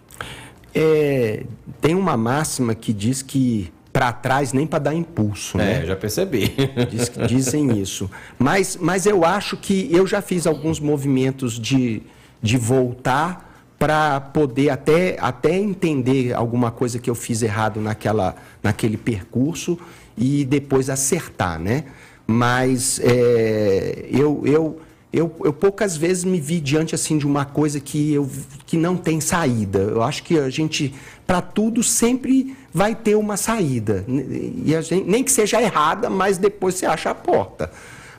É, tem uma máxima que diz que para trás nem para dar impulso, né? É, já percebi. Diz- dizem isso. Mas, mas eu acho que eu já fiz alguns movimentos de, de voltar para poder até, até entender alguma coisa que eu fiz errado naquela, naquele percurso e depois acertar, né? Mas é, eu, eu, eu, eu poucas vezes me vi diante assim de uma coisa que, eu, que não tem saída. Eu acho que a gente, para tudo, sempre vai ter uma saída. E a gente, nem que seja errada, mas depois você acha a porta.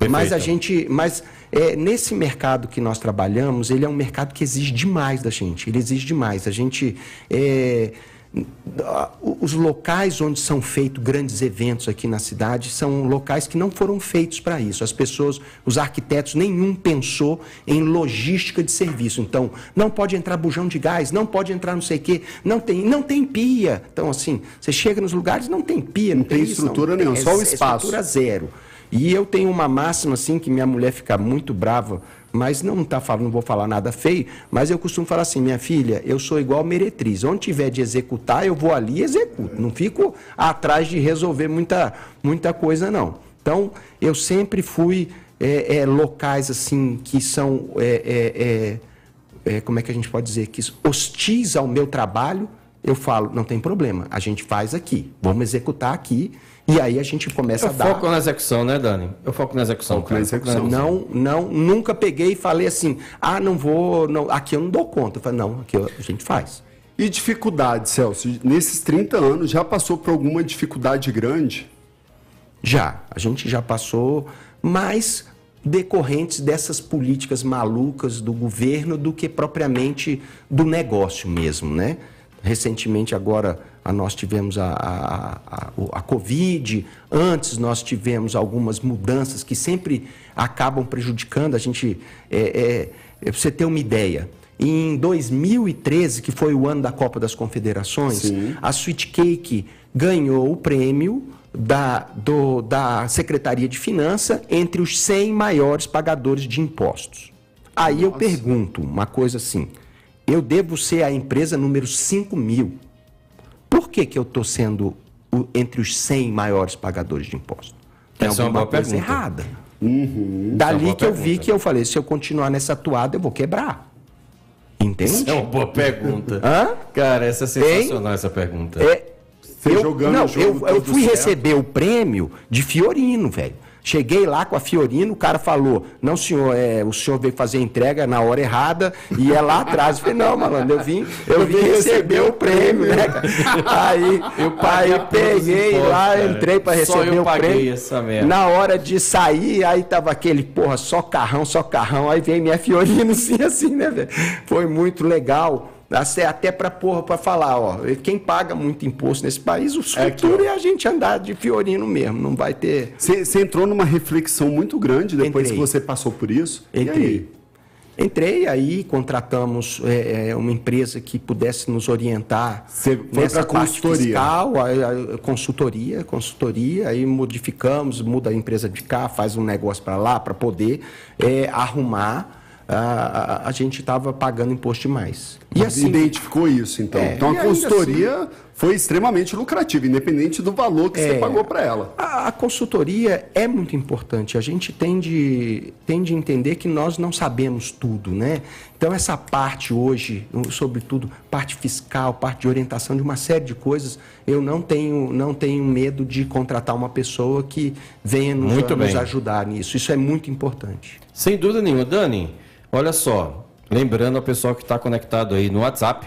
Mas a gente, mas é, nesse mercado que nós trabalhamos, ele é um mercado que exige demais da gente. Ele exige demais. A gente é, os locais onde são feitos grandes eventos aqui na cidade são locais que não foram feitos para isso. As pessoas, os arquitetos, nenhum pensou em logística de serviço. Então, não pode entrar bujão de gás, não pode entrar não sei o quê, não tem, não tem pia. Então, assim, você chega nos lugares, não tem pia, não, tem isso, estrutura tem- nenhuma, só o é espaço. Estrutura zero. E eu tenho uma máxima assim que minha mulher fica muito brava, mas não tá falando, não vou falar nada feio, mas eu costumo falar assim, minha filha, eu sou igual meretriz. Onde tiver de executar, eu vou ali e executo. Não fico atrás de resolver muita, muita coisa, não. Então, eu sempre fui é, é, locais assim que são é, é, é, é, como é que a gente pode dizer que hostis ao meu trabalho, eu falo, não tem problema, a gente faz aqui, vamos executar aqui, e aí a gente começa Eu a dar. foco na execução, né, Dani? Eu foco na execução. Foco na execução. Não, não, nunca peguei e falei assim, ah, não vou, não, aqui eu não dou conta. Eu falei, não, aqui a gente faz. E dificuldade, Celso? Nesses 30 anos, já passou por alguma dificuldade grande? Já, a gente já passou mais decorrentes dessas políticas malucas do governo do que propriamente do negócio mesmo, né? Recentemente agora nós tivemos a, a, a, a Covid, antes nós tivemos algumas mudanças que sempre acabam prejudicando a gente. É, é, é, você ter uma ideia, em 2013, que foi o ano da Copa das Confederações, Sim. a Sweet Cake ganhou o prêmio da, do- da Secretaria de Finanças entre os 100 maiores pagadores de impostos. Aí eu pergunto uma coisa assim: eu devo ser a empresa número 5 mil. Por que, que eu estou sendo o- entre os 100 maiores pagadores de impostos? Tem Essa é uma alguma boa coisa pergunta. errada. É uma Dali boa que eu vi que eu falei: se eu continuar nessa toada, eu vou quebrar. Entende? Isso é uma boa pergunta. Hã? Cara, essa é sensacional essa pergunta. É, Você eu, jogando não, o jogo eu, eu fui certo. receber o prêmio de Fiorino, velho. Cheguei lá com a Fiorino, o cara falou: Não, senhor, é, o senhor veio fazer a entrega na hora errada e é lá atrás. Eu falei: Não, malandro, eu vim, eu vim receber o prêmio, né? Aí, Eu aí peguei lá, cara. entrei para receber o prêmio. Na hora de sair, aí tava aquele, porra, só carrão, só carrão. Aí veio minha Fiorino assim, assim, né, velho? Foi muito legal. Até, até para porra, para falar, ó, quem paga muito imposto nesse país, o É futuro ó. é a gente andar de fiorino mesmo, não vai ter. Você entrou numa reflexão muito grande depois Entrei. que você passou por isso? E Entrei. aí? Entrei aí, contratamos é, é, uma empresa que pudesse nos orientar Você foi nessa parte consultoria. fiscal, a, a- consultoria, consultoria, aí modificamos, muda a empresa de cá, faz um negócio para lá para poder é, arrumar. A, a, a gente estava pagando imposto demais. E assim, Identificou isso, então. É, então e a consultoria foi extremamente lucrativa, independente do valor que você É. pagou para ela. A, a consultoria é muito importante. A gente tende, tende a entender que nós não sabemos tudo, né? Então, essa parte hoje, sobretudo parte fiscal, parte de orientação de uma série de coisas, eu não tenho, não tenho medo de contratar uma pessoa que venha nos, Muito nos ajudar nisso. Isso é muito importante. Sem dúvida nenhuma. Dani, olha só. Lembrando ao pessoal que está conectado aí no WhatsApp.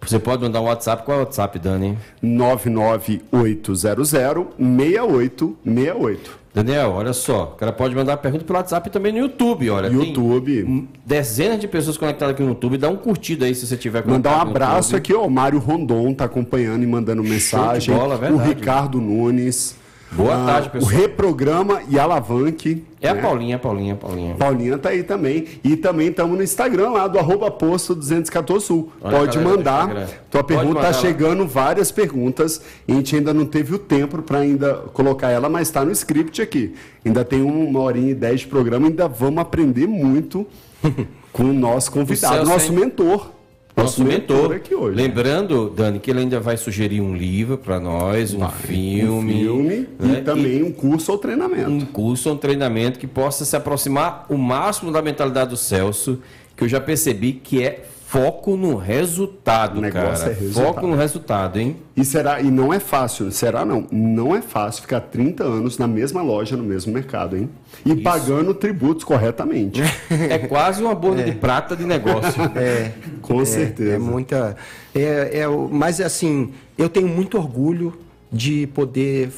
Você pode mandar um WhatsApp. Qual é o WhatsApp, Dani? 99800-6868. Daniel, olha só. O cara pode mandar pergunta pelo WhatsApp e também no YouTube. Olha, YouTube. dezenas de pessoas conectadas aqui no YouTube. Dá um curtido aí se você tiver Mandar um abraço aqui, ó. O Mário Rondon tá acompanhando e mandando mensagem. bola, o verdade. Ricardo Nunes. Boa tarde, O pessoal. Reprograma e Alavanque. É a né? Paulinha, a Paulinha, a Paulinha. Paulinha tá aí também. E também estamos no Instagram lá do arroba posto 214 Sul. Olha Pode mandar. Tua Pode pergunta mandar tá lá. chegando, várias perguntas. A gente ainda não teve o tempo para ainda colocar ela, mas está no script aqui. Ainda tem uma horinha e dez de programa, ainda vamos aprender muito com o nosso convidado, Celso, nosso hein? mentor. Nosso mentor. aqui hoje. Lembrando, Dani, que ele ainda vai sugerir um livro para nós, um filme. Um filme né? e também um curso ou treinamento. um curso, um treinamento que possa se aproximar o máximo da mentalidade do Celso, que eu já percebi que é foco no resultado, O negócio cara. é resultado. Foco no resultado, hein? E será e não é fácil, será não? Não é fácil ficar 30 anos na mesma loja, no mesmo mercado, hein? E pagando tributos corretamente. É quase uma bolha de prata de negócio. É, Com é, certeza. É muita. É, é, mas assim, eu tenho muito orgulho de poder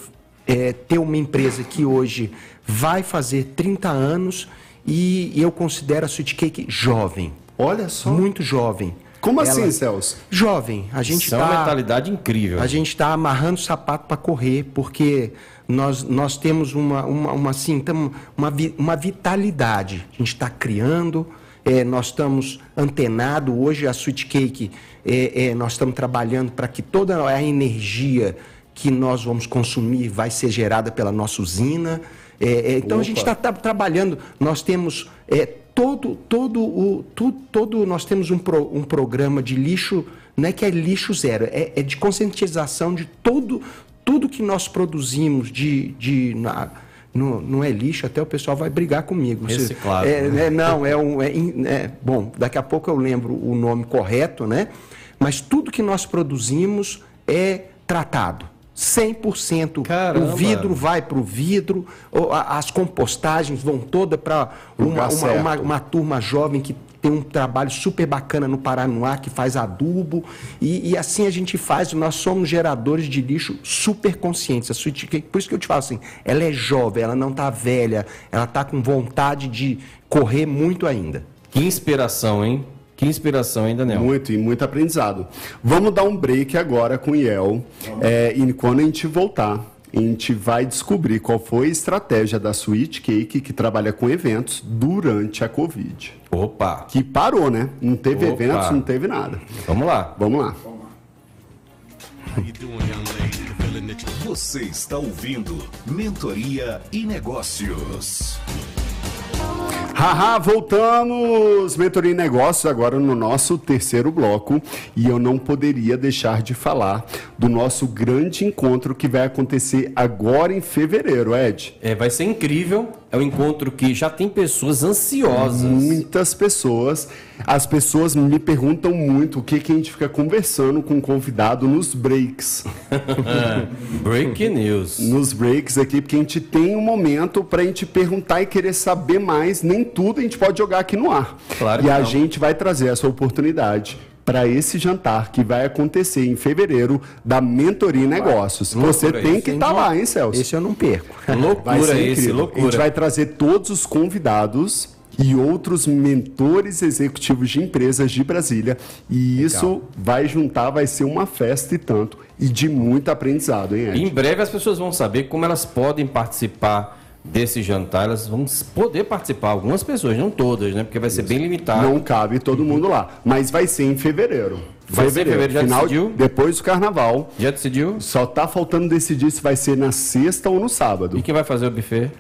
é, ter uma empresa que hoje vai fazer 30 anos e eu considero a Sweet Cake jovem. Olha só. Muito jovem. Como Ela- assim, Celso? Jovem. A gente Isso é uma tá- mentalidade incrível. a gente está amarrando o sapato para correr, porque nós, nós temos uma, uma, uma, assim, uma, uma vitalidade. A gente está criando, é, nós estamos antenados. Hoje a Sweet Cake, é, é, nós estamos trabalhando para que toda a energia que nós vamos consumir vai ser gerada pela nossa usina. É, é, então a gente está trabalhando, nós temos é, todo, todo o, tu- todo, nós temos um, pro- um programa de lixo, não é que é lixo zero, é, é de conscientização de todo, tudo que nós produzimos de, de na- não, não é lixo, até o pessoal vai brigar comigo. Reciclável, É, né? é, não, é um. é é- bom, daqui a pouco eu lembro o nome correto, né? Mas tudo que nós produzimos é tratado. 100%. Caramba. O vidro vai para o vidro, as compostagens vão toda para uma, uma, uma, uma turma jovem que tem um trabalho super bacana no Paranoá, que faz adubo. E, e assim a gente faz, nós somos geradores de lixo super conscientes. Por isso que eu te falo assim, ela é jovem, ela não está velha, ela está com vontade de correr muito ainda. Que inspiração, hein? Que inspiração, hein, Daniel? Muito e muito aprendizado. Vamos dar um break agora com o Iel. É, e quando a gente voltar, a gente vai descobrir qual foi a estratégia da Sweet Cake, que trabalha com eventos, durante a Covid. Opa! Que parou, né? Não teve Opa. eventos, não teve nada. Vamos lá. Vamos lá. Você está ouvindo Mentoria e Negócios. Haha, voltamos! Mentoria em Negócios agora no nosso terceiro bloco e eu não poderia deixar de falar do nosso grande encontro que vai acontecer agora em fevereiro, Ed. É, vai ser incrível. É um encontro que já tem pessoas ansiosas. Muitas pessoas, as pessoas me perguntam muito o que, que a gente fica conversando com o convidado nos breaks. Break news. Nos breaks aqui, porque a gente tem um momento para a gente perguntar e querer saber mais. Nem tudo a gente pode jogar aqui no ar. Claro e a não. gente vai trazer essa oportunidade para esse jantar que vai acontecer em fevereiro da Mentoria Negócios. Você loucura tem que estar Gil? lá, hein, Celso? Esse eu não perco. Loucura esse, incrível. A loucura. gente vai trazer todos os convidados e outros mentores executivos de empresas de Brasília. E isso vai juntar, vai ser uma festa e tanto, e de muito aprendizado, hein, Ed? Em breve as pessoas vão saber como elas podem participar desse jantar. Elas vão poder participar, algumas pessoas, não todas, né? Porque vai ser bem limitado. Não cabe todo mundo lá, mas vai ser em fevereiro. Vai ser em fevereiro, já final, decidiu? Depois do carnaval. Já decidiu? Só tá faltando decidir se vai ser na sexta ou no sábado. E quem vai fazer o buffet?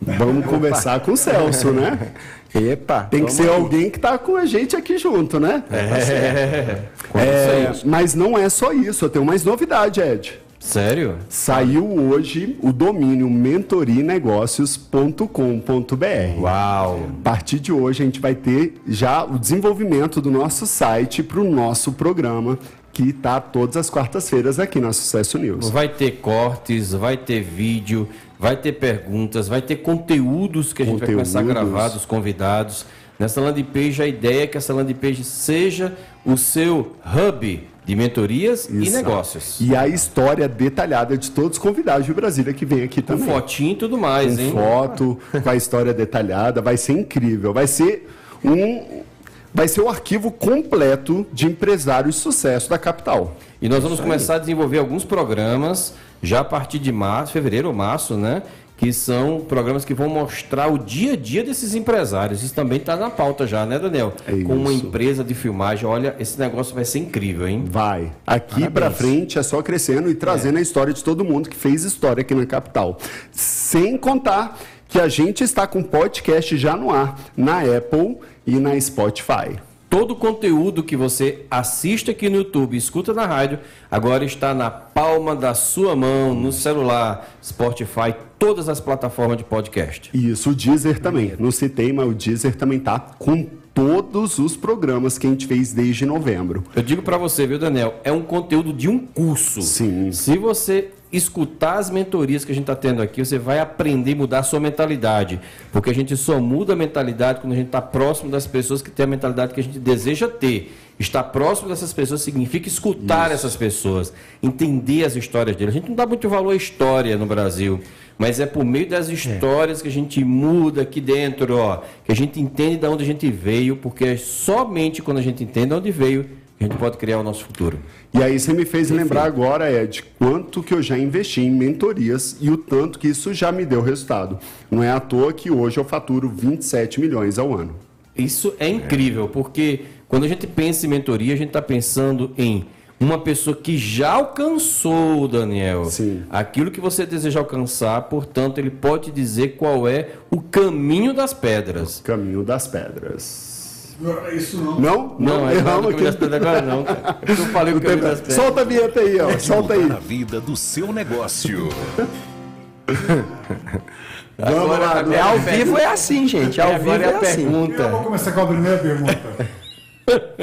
Vamos conversar com o Celso, né? Epa, Tem que ser aí. alguém que tá com a gente aqui junto, né? É. É, mas não é só isso, eu tenho mais novidade, Ed. Sério? Saiu hoje o domínio mentorinegócios.com.br. Uau! A partir de hoje a gente vai ter já o desenvolvimento do nosso site para o nosso programa, que está todas as quartas-feiras aqui na Sucesso News. Vai ter cortes, vai ter vídeo, vai ter perguntas, vai ter conteúdos que a gente vai começar a Conteúdos. gravar dos convidados. Nessa landing page, a ideia é que essa landing page seja o seu hub de mentorias e negócios. E a história detalhada de todos os convidados de Brasília que vem aqui Com também. fotinho e tudo mais, com hein? foto, com a história detalhada, vai ser incrível. Vai ser um vai ser o arquivo completo de empresários de sucesso da capital. E nós vamos começar a desenvolver alguns programas já a partir de março, fevereiro ou março, né? Que são programas que vão mostrar o dia a dia desses empresários. Isso também está na pauta já, né, Daniel? É Com uma empresa de filmagem. Olha, esse negócio vai ser incrível, hein? Vai. Aqui pra frente é só crescendo e trazendo a história de todo mundo que fez história aqui na capital. Sem contar que a gente está com podcast já no ar na Apple e na Spotify. Todo o conteúdo que você assiste aqui no YouTube, escuta na rádio, agora está na palma da sua mão, no celular, Spotify, todas as plataformas de podcast. Isso, o Deezer também. Não citei, mas o Deezer também tá com todos os programas que a gente fez desde novembro. Eu digo para você, viu, Daniel? É um conteúdo de um curso. Sim. Se você escutar as mentorias que a gente está tendo aqui, você vai aprender a mudar a sua mentalidade. Porque a gente só muda a mentalidade quando a gente está próximo das pessoas que têm a mentalidade que a gente deseja ter. Estar próximo dessas pessoas significa escutar essas pessoas, entender as histórias deles. A gente não dá muito valor à história no Brasil. Mas é por meio das histórias que a gente muda aqui dentro, ó, que a gente entende de onde a gente veio, porque é somente quando a gente entende de onde veio que a gente pode criar o nosso futuro. E aí você me fez lembrar agora, Ed, quanto que eu já investi em mentorias e o tanto que isso já me deu resultado. Não é à toa que hoje eu faturo 27 milhões ao ano. Isso é incrível, porque quando a gente pensa em mentoria, a gente está pensando em uma pessoa que já alcançou, Daniel, Sim. aquilo que você deseja alcançar, portanto, ele pode dizer qual é o caminho das pedras. Caminho das pedras. Não, Isso não. Não? Não, é não erramos caminho das aqui. agora não. cara. Eu falei o caminho das pedras. Solta a vinheta aí, ó. Solta aí. A vida do seu negócio. Lá, Agora, É ao vivo é assim, gente. Ao vivo agora é é a assim. Eu vou pergunta. começar com a primeira pergunta.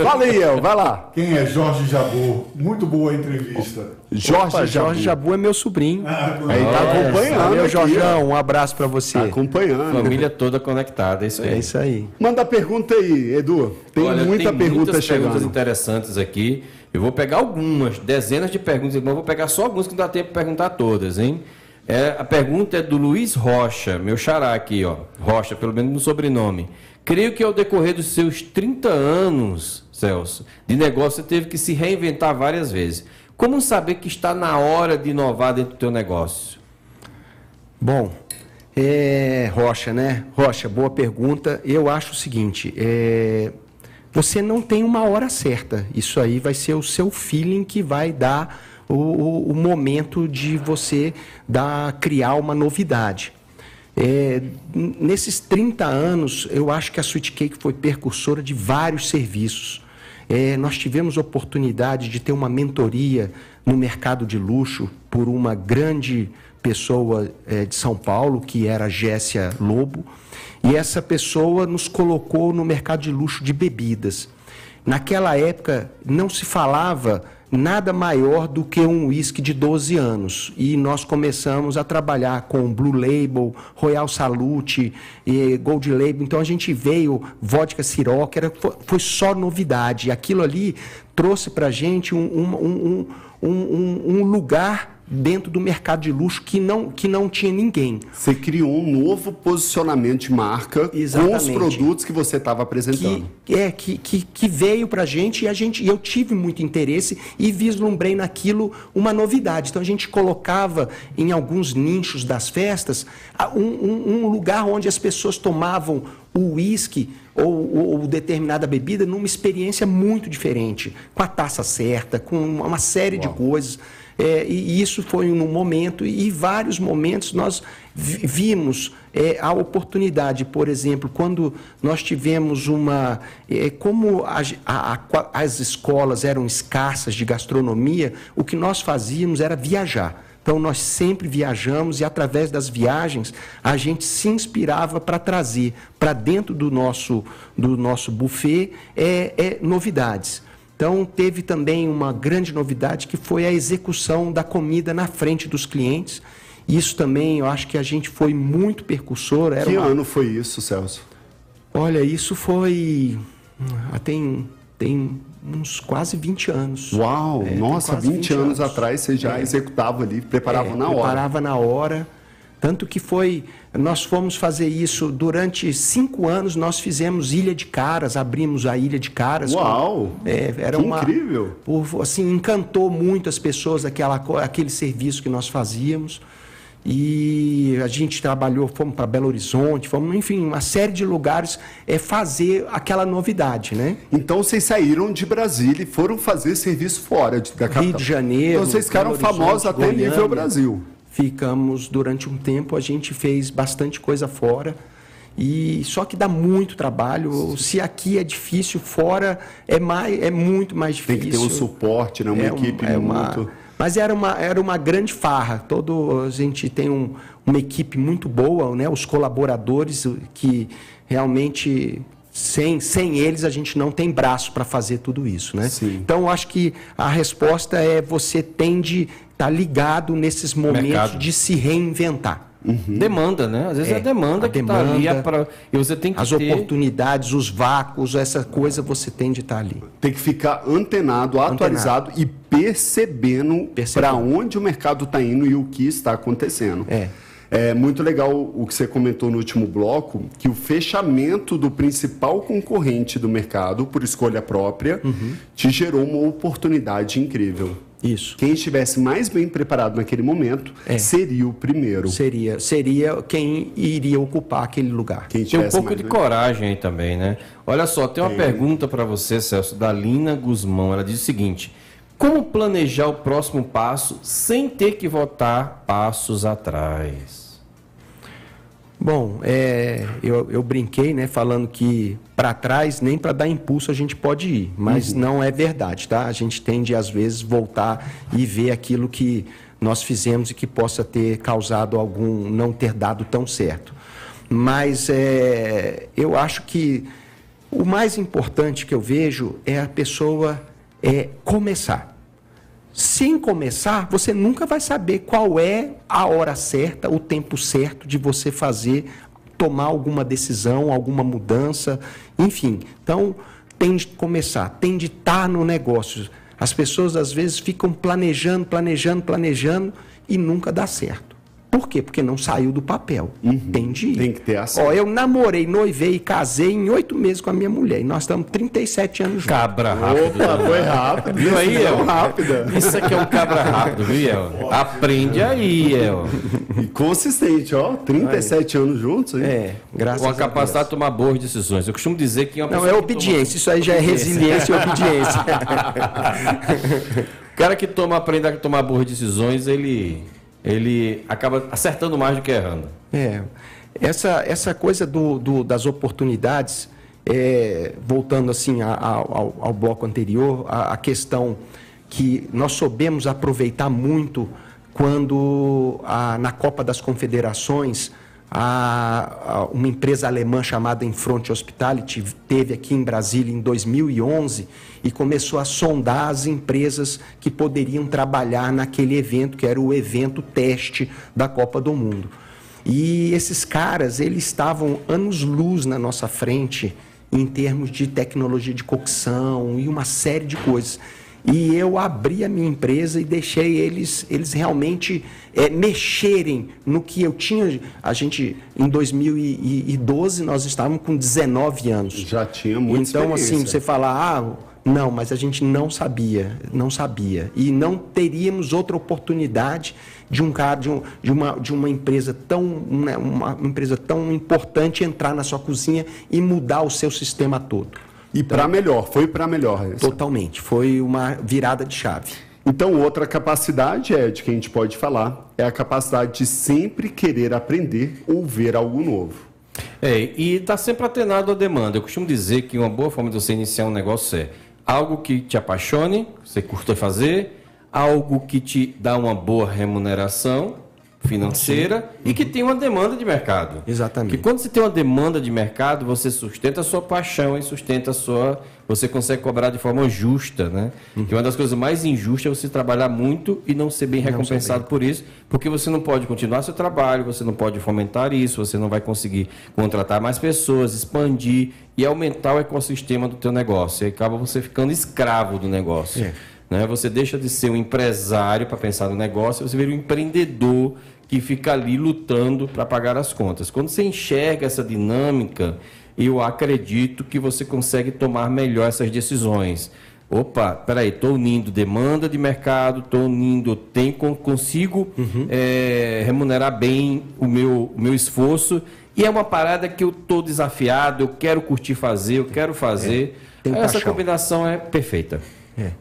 Fala aí, El, vai lá. Quem é Jorge Jabor? Muito boa a entrevista. Jorge Opa, Jabu. Jorge Jabu é meu sobrinho. Aí tá acompanhando. Valeu, aqui, Jorjão. Um abraço pra você. Tá acompanhando. Família toda conectada, é isso aí. É isso aí. Manda pergunta aí, Edu. Tem Olha, muita tem pergunta muitas chegando. perguntas interessantes aqui. Eu vou pegar algumas, dezenas de perguntas, mas vou pegar só algumas que não dá tempo de perguntar todas, hein? É, a pergunta é do Luiz Rocha, meu xará aqui, ó. Rocha, pelo menos no sobrenome. Creio que ao decorrer dos seus 30 anos, Celso, de negócio, você teve que se reinventar várias vezes. Como saber que está na hora de inovar dentro do teu negócio? Bom, é, Rocha, né? Rocha, boa pergunta. Eu acho o seguinte: é, você não tem uma hora certa. Isso aí vai ser o seu feeling que vai dar o, o- o momento de você dar, criar uma novidade. É, nesses 30 anos, eu acho que a Sweet Cake foi precursora de vários serviços. É, nós tivemos oportunidade de ter uma mentoria no mercado de luxo por uma grande pessoa é, de São Paulo, que era a Gessia Lobo, e essa pessoa nos colocou no mercado de luxo de bebidas. Naquela época não se falava nada maior do que um uísque de 12 anos. E nós começamos a trabalhar com Blue Label, Royal Salute, Gold Label. Então a gente veio, vodka Ciroc, era, foi, só novidade. Aquilo ali trouxe para a gente um, um, um- um lugar dentro do mercado de luxo que não, que não tinha ninguém. Você criou um novo posicionamento de marca Exatamente. com os produtos que você estava apresentando. que, é, que, que, que veio para a gente e a gente, e eu tive muito interesse e vislumbrei naquilo uma novidade. Então a gente colocava em alguns nichos das festas um, um- um lugar onde as pessoas tomavam o uísque ou, ou- ou determinada bebida numa experiência muito diferente, com a taça certa, com uma série de coisas. É, e isso foi num momento, e vários momentos nós vi- vimos é, a oportunidade, por exemplo, quando nós tivemos uma. é, como a- a- a- as escolas eram escassas de gastronomia, o que nós fazíamos era viajar. Então, nós sempre viajamos e, através das viagens, a gente se inspirava para trazer para dentro do nosso, do nosso buffet é, é, novidades. Então, teve também uma grande novidade que foi a execução da comida na frente dos clientes. Isso também, eu acho que a gente foi muito percussor. Era Que uma- ano foi isso, Celso? Olha, isso foi. ah, Tem, tem uns quase 20 anos. Uau, É, nossa, quase 20, anos, atrás você já É. executava ali, preparava É, na hora. Preparava na hora. Tanto que foi. Nós fomos fazer isso durante cinco anos. Nós fizemos Ilha de Caras, abrimos a Ilha de Caras. com- Uau! É, era Que uma, incrível! por- assim, encantou muito as pessoas aquela, aquele serviço que nós fazíamos. E a gente trabalhou, fomos para Belo Horizonte, fomos, enfim, uma série de lugares é fazer aquela novidade, né? Então vocês saíram de Brasília e foram fazer serviço fora de, da capital. Rio de Janeiro. Então vocês ficaram famosos até Goiânia. nível Brasil. Ficamos durante um tempo, a gente fez bastante coisa fora. E só que dá muito trabalho. Se aqui é difícil, fora é mais, é muito mais Tem difícil. que ter um suporte, né? uma É um- equipe é uma- muito. Mas era uma, era uma grande farra. Todo, a gente tem um- uma equipe muito boa, né? os colaboradores que realmente, sem, sem eles, a gente não tem braço para fazer tudo isso. Né? Sim. Então, acho que a resposta é você tem estar ligado nesses momentos Mercado. de se reinventar. Demanda, né? Às vezes é, É, a demanda a que está ali. demanda, é pra- E você tem que As ter... oportunidades, os vácuos, essa coisa você tem de estar ali. Tem que ficar antenado, atualizado e percebendo Percebendo. para onde o mercado está indo e o que está acontecendo. É. É muito legal o que você comentou no último bloco, que o fechamento do principal concorrente do mercado, por escolha própria, Uhum. te gerou uma oportunidade incrível. Isso. Quem estivesse mais bem preparado naquele momento É. seria o primeiro. Seria, seria quem iria ocupar aquele lugar. Quem Tem um pouco de bem- coragem aí também, né? Olha só, tem uma pergunta para você, Celso, da Lina Guzmão. Ela diz o seguinte: Como planejar o próximo passo sem ter que voltar passos atrás? Bom, é, eu, eu brinquei, né, falando que para trás nem para dar impulso a gente pode ir, mas não é verdade, tá? A gente tende às vezes voltar e ver aquilo que nós fizemos e que possa ter causado algum não ter dado tão certo. Mas é, eu acho que o mais importante que eu vejo é a pessoa é começar. Sem começar, você nunca vai saber qual é a hora certa, o tempo certo de você fazer, tomar alguma decisão, alguma mudança, enfim. Então, tem de começar, tem de estar no negócio. As pessoas às vezes ficam planejando, planejando, planejando e nunca dá certo. Por quê? Porque não saiu do papel. Tem de ir. Uhum. Tem que ter ação. Ó, eu namorei, noivei e casei em oito meses com a minha mulher. E nós estamos 37 anos juntos. Cabra rápido. Opa, foi rápido. Viu aí, El? rápida. Isso aqui é um cabra rápido, viu, El? Aprende aí, El. E consistente, ó. 37 anos juntos, hein? É, graças Com a a capacidade de tomar boas decisões. Eu costumo dizer que uma Não, é que toma- obediência. Isso aí já é resiliência e obediência. O cara que toma, aprende a tomar boas decisões, ele, ele acaba acertando mais do que errando. É. Essa, essa coisa do, do- das oportunidades, é, voltando assim a- a- ao, ao bloco anterior, a, a questão que nós soubemos aproveitar muito quando na Copa das Confederações a- a- uma empresa alemã chamada Infront Hospitality teve aqui em Brasília em 2011 e começou a sondar as empresas que poderiam trabalhar naquele evento, que era o evento teste da Copa do Mundo. E esses caras, eles estavam anos-luz na nossa frente em termos de tecnologia de cocção e uma série de coisas. E eu abri a minha empresa e deixei eles, eles realmente é, mexerem no que eu tinha. A gente, em 2012, nós estávamos com 19 anos. Já tinha muita Então, assim, você fala, ah, não, mas a gente não sabia, não sabia. E não teríamos outra oportunidade de um cara, de, um, de, uma, de uma empresa tão, né, uma empresa tão importante entrar na sua cozinha e mudar o seu sistema todo. E para melhor, foi para melhor. essa. Totalmente. Foi uma virada de chave. Então, outra capacidade, Ed, que a gente pode falar, é a capacidade de sempre querer aprender ou ver algo novo. É, e está sempre atenado à demanda. Eu costumo dizer que uma boa forma de você iniciar um negócio é algo que te apaixone, você curta fazer, algo que te dá uma boa remuneração financeira e que tem uma demanda de mercado. Exatamente. Porque quando você tem uma demanda de mercado, você sustenta a sua paixão e sustenta a sua. Você consegue cobrar de forma justa, né? Que uma das coisas mais injustas é você trabalhar muito e não ser bem recompensado por isso, porque você não pode continuar seu trabalho, você não pode fomentar isso, você não vai conseguir contratar mais pessoas, expandir e aumentar o ecossistema do teu negócio. E acaba você ficando escravo do negócio. É. Né? Você deixa de ser um empresário para pensar no negócio, você vira um empreendedor que fica ali lutando para pagar as contas. Quando você enxerga essa dinâmica, eu acredito que você consegue tomar melhor essas decisões. Opa, peraí, estou unindo demanda de mercado, estou unindo, con- consigo eh, remunerar bem o meu, o meu esforço e é uma parada que eu estou desafiado, eu quero curtir fazer, eu quero fazer. tem Essa paixão. combinação é perfeita. É.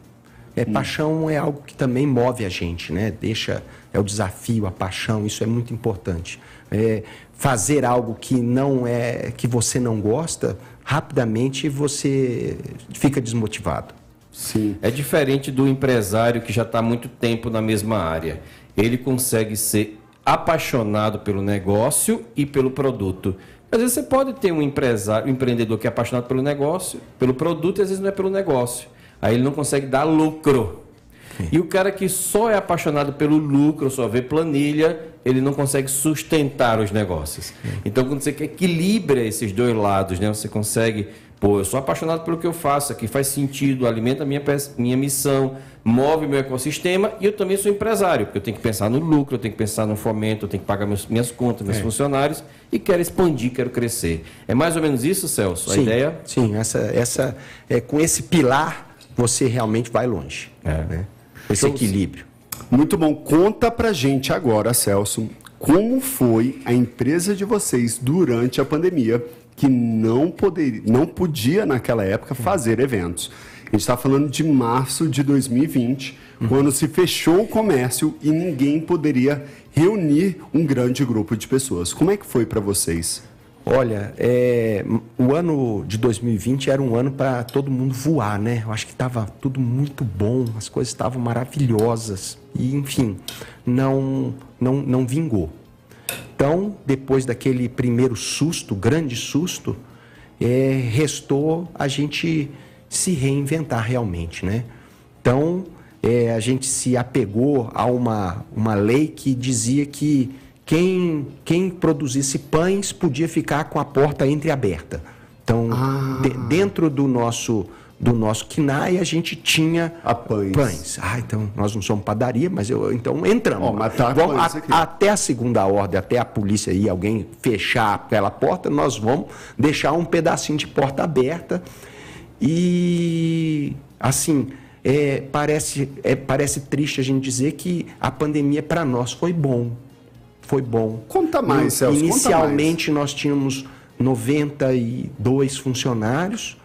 É, paixão é algo que também move a gente, né? Deixa é o desafio, a paixão, isso é muito importante. É, fazer algo que não é que você não gosta, rapidamente você fica desmotivado. Sim. É diferente do empresário que já está muito tempo na mesma área. Ele consegue ser apaixonado pelo negócio e pelo produto. Às vezes você pode ter um empresário, um empreendedor que é apaixonado pelo negócio, pelo produto, e às vezes não é pelo negócio. Aí ele não consegue dar lucro. E o cara que só é apaixonado pelo lucro, só vê planilha, ele não consegue sustentar os negócios. Então, quando você equilibra esses dois lados, né, você consegue, pô, eu sou apaixonado pelo que eu faço, aqui faz sentido, alimenta a minha, minha missão, move meu ecossistema, e eu também sou empresário, porque eu tenho que pensar no lucro, eu tenho que pensar no fomento, eu tenho que pagar meus, minhas contas, meus funcionários, e quero expandir, quero crescer. É mais ou menos isso, Celso? A sim, ideia? Sim, essa, essa, é, com esse pilar você realmente vai longe. É. Né? Esse Show. equilíbrio. Muito bom. Conta pra gente agora, Celso, como foi a empresa de vocês durante a pandemia que não poderia, não podia naquela época fazer eventos. A gente está falando de março de 2020, quando se fechou o comércio e ninguém poderia reunir um grande grupo de pessoas. Como é que foi para vocês? Olha, é, o ano de 2020 era um ano para todo mundo voar, né? Eu acho que estava tudo muito bom, as coisas estavam maravilhosas. E, enfim, não, não, não vingou. Então, depois daquele primeiro susto, grande susto, é, restou a gente se reinventar realmente, né? Então, é, a gente se apegou a uma, uma lei que dizia que quem, quem produzisse pães podia ficar com a porta entreaberta. Então, de- dentro do nosso do nosso KNAI, a gente tinha A pães. pães. Ah, então nós não somos padaria, mas eu então entramos. Ó, mas tá Vamos a- até a segunda ordem, até a polícia aí, alguém fechar aquela porta, nós vamos deixar um pedacinho de porta aberta. E assim, é, parece, é, parece triste a gente dizer que a pandemia para nós foi bom. Foi bom. Conta mais, Celso, Inicialmente nós tínhamos 92 funcionários.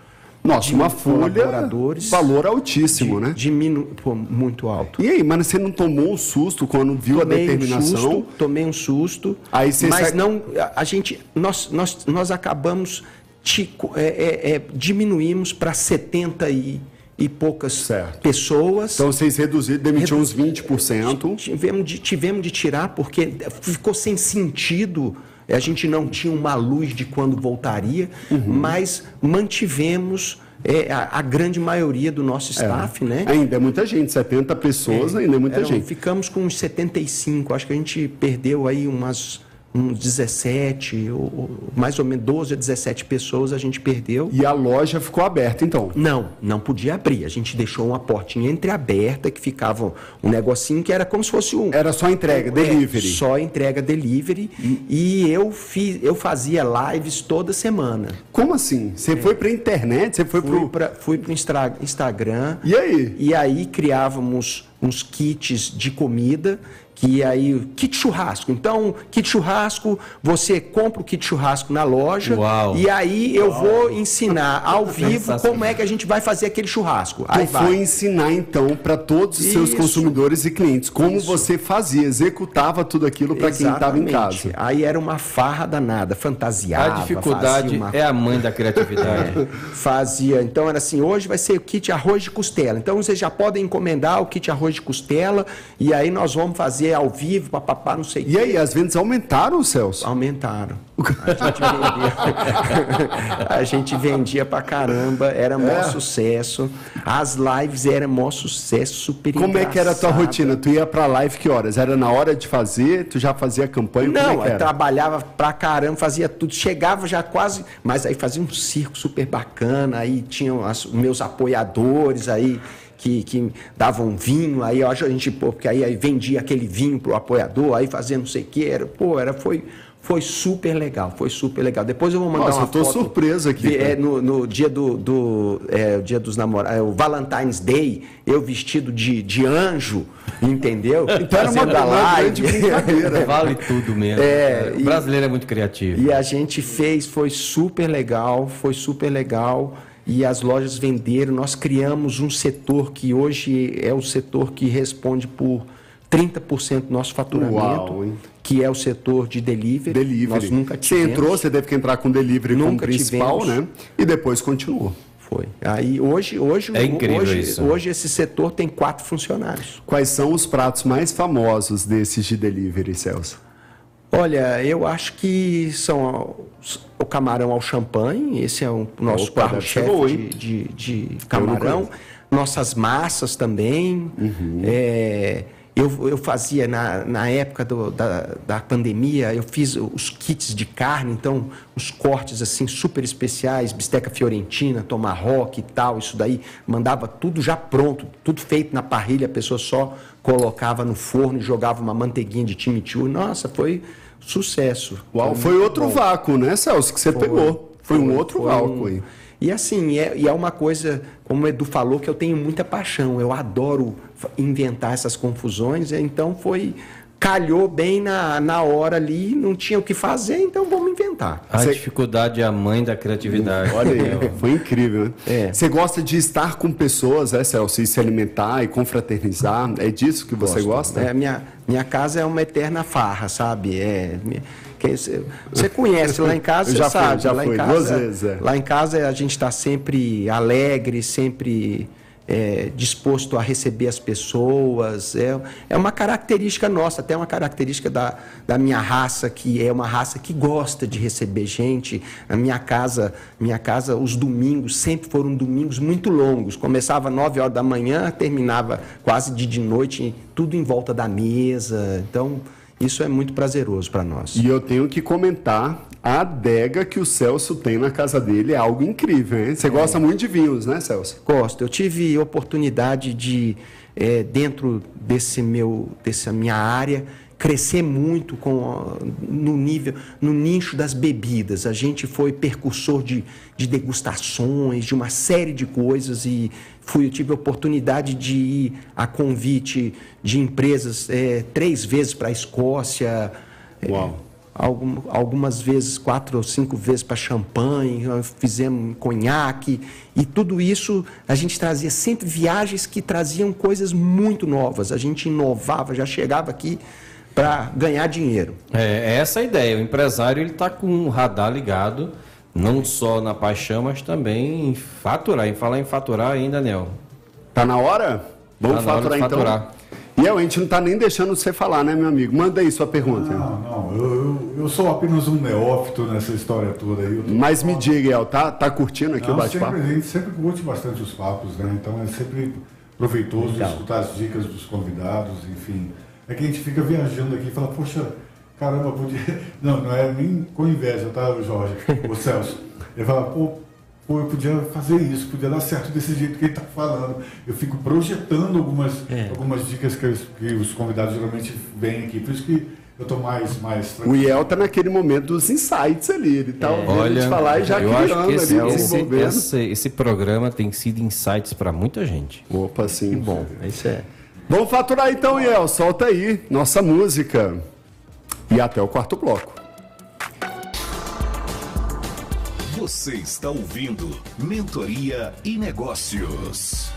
Nossa, de uma folha, valor altíssimo, né? Diminu... Pô, muito alto. E aí, mano, você não tomou um susto quando viu a tomei determinação? um susto, tomei um susto. Aí você mas sai- não, a, a gente, nós, nós, nós acabamos te, é, é, é, diminuímos para 70 e, e poucas Certo. pessoas. Então vocês reduziram, demitiram uns 20%. tivemos, de, tivemos de tirar porque ficou sem sentido. A gente não tinha uma luz de quando voltaria, Uhum. mas mantivemos é, a, a grande maioria do nosso staff, né? Ainda é muita gente, 70 pessoas, ainda é muita Eram- gente. Ficamos com uns 75, acho que a gente perdeu aí umas uns 17, ou, ou mais ou menos 12 a 17 pessoas a gente perdeu. E a loja ficou aberta, então? Não, não podia abrir. A gente deixou uma portinha entreaberta que ficava um negocinho que era como se fosse um. Era só entrega, É, delivery. só entrega delivery. E eu, fiz, eu fazia lives toda semana. Como assim? Você foi pra internet? Você foi É. Fui pro. para fui pro Instra- Instagram. E aí? E aí criávamos uns kits de comida, que aí, kit churrasco. Então, kit churrasco, você compra o kit churrasco na loja. Uau. E aí eu vou ensinar ao vivo como é que a gente vai fazer aquele churrasco. Aí Tu vai. foi ensinar então para todos os seus Isso. consumidores e clientes como Isso. você fazia, executava tudo aquilo para quem estava em casa. Aí era uma farra danada, fantasiava. A dificuldade uma é a mãe da criatividade. fazia. Então era assim, hoje vai ser o kit arroz de costela. Então vocês já podem encomendar o kit arroz de costela e aí nós vamos fazer ao vivo, papapá, não sei o E aí, as vendas aumentaram, Celso? Aumentaram. A gente vendia, a gente vendia pra caramba, era É. maior sucesso. As lives eram maior sucesso, super Como é que era a tua rotina? Tu ia pra live que horas? Era na hora de fazer? Tu já fazia a campanha? É Não, que eu trabalhava pra caramba, fazia tudo, chegava já quase, mas aí fazia um circo super bacana, aí tinham as- os meus apoiadores aí que, que davam vinho, aí a gente, pô, porque aí, aí vendia aquele vinho pro apoiador, aí fazia não sei o que, era, pô, era, foi, foi super legal, foi super legal. Depois eu vou mandar Nossa, uma eu tô foto, surpreso aqui, É, no, no dia do, do é, o dia dos namorados, é, o Valentine's Day, eu vestido de, de anjo, entendeu? Então era uma, grande brincadeira. Vale tudo mesmo. É, o e- brasileiro é muito criativo. E a gente fez, foi super legal, foi super legal. E as lojas venderam. Nós criamos um setor que hoje é o setor que responde por 30% do nosso faturamento, Uau, que é o setor de delivery. Delivery. Nós nunca Você tivemos. entrou, você deve que entrar com delivery como Nunca principal, tivemos. né? E depois continuou. Foi. Aí hoje, hoje, É incrível hoje, isso. hoje esse setor tem quatro funcionários. Quais são os pratos mais famosos desses de delivery, Celso? Olha, eu acho que são o camarão ao champanhe, esse é o nosso carro-chefe de, de, de camarão. Nossas massas também. Uhum. É, eu, eu fazia, na, na época do- da, da pandemia, eu fiz os kits de carne, então os cortes assim super especiais, bisteca fiorentina, tomahawk e tal, isso daí, mandava tudo já pronto, tudo feito na parrilha, a pessoa só colocava no forno e jogava uma manteiguinha de chimichurri. Nossa, foi sucesso. Uau, foi muito outro bom. vácuo, né, Celso, que você pegou. Foi, um outro Foi vácuo um- aí. E assim, é, e é uma coisa, como o Edu falou, que eu tenho muita paixão. Eu adoro inventar essas confusões, então foi. Calhou bem na, na hora ali, não tinha o que fazer, então vamos inventar. A Você- dificuldade é a mãe da criatividade. Olha aí, foi incrível, né? É. Você gosta de estar com pessoas, é, Celso, e se alimentar e confraternizar? É disso que você gosta? É, minha, minha casa é uma eterna farra, sabe? É, Você você conhece lá em casa, você já fui, sabe. já lá fui, em casa, duas vezes, é. Lá em casa a gente está sempre alegre, sempre é, disposto a receber as pessoas. É, é uma característica nossa, até uma característica da, da minha raça, que é uma raça que gosta de receber gente. A minha casa, minha casa, os domingos sempre foram domingos muito longos. Começava às 9 horas da manhã, terminava quase de, de noite, tudo em volta da mesa. Então, isso é muito prazeroso para nós. E eu tenho que comentar a adega que o Celso tem na casa dele é algo incrível, hein? Você gosta muito de vinhos, né, Celso? Gosto. Eu tive oportunidade de, eh, dentro desse meu, dessa minha área, crescer muito com, no nível, no nicho das bebidas. A gente foi percursor de, de degustações, de uma série de coisas e fui, eu tive a oportunidade de ir a convite de empresas eh, três vezes para a Escócia. Uau. Algum- algumas vezes, quatro ou cinco vezes para champanhe, fizemos conhaque, e tudo isso a gente trazia sempre viagens que traziam coisas muito novas. A gente inovava, já chegava aqui para ganhar dinheiro. É, é essa a ideia. O empresário ele está com o radar ligado, não só na paixão, mas também em faturar. Em falar em faturar ainda, Nel. Tá na hora? Vamos Tá na hora faturar então. E a gente não tá nem deixando você falar, né, meu amigo? Manda aí sua pergunta. Não, não, eu, eu, eu sou apenas um neófito nessa história toda aí. Mas me diga, El, tá, tá curtindo aqui o Não, bate-papo? sempre, a gente sempre curte bastante os papos, né? Então é sempre proveitoso escutar as dicas dos convidados, enfim. É que a gente fica viajando aqui e fala, poxa, caramba, podia. Não, não é nem com inveja, tá, Jorge? O Celso. Ele fala, pô, pô, eu podia fazer isso, podia dar certo desse jeito que ele está falando. Eu fico projetando algumas, É. algumas dicas que, os- que os convidados geralmente vêm aqui. Por isso que eu estou mais, mais O tranquilo. Iel tá naquele momento dos insights ali. Ele tá ouvindo a Olha, gente falar e já eu criando acho que esse, ali, esse, desenvolvendo. esse, esse programa tem sido insights para muita gente. Opa, sim. Bom, isso é. Vamos faturar então, Iel. Solta aí nossa música. E até o quarto bloco. Você está ouvindo Mentoria e Negócios.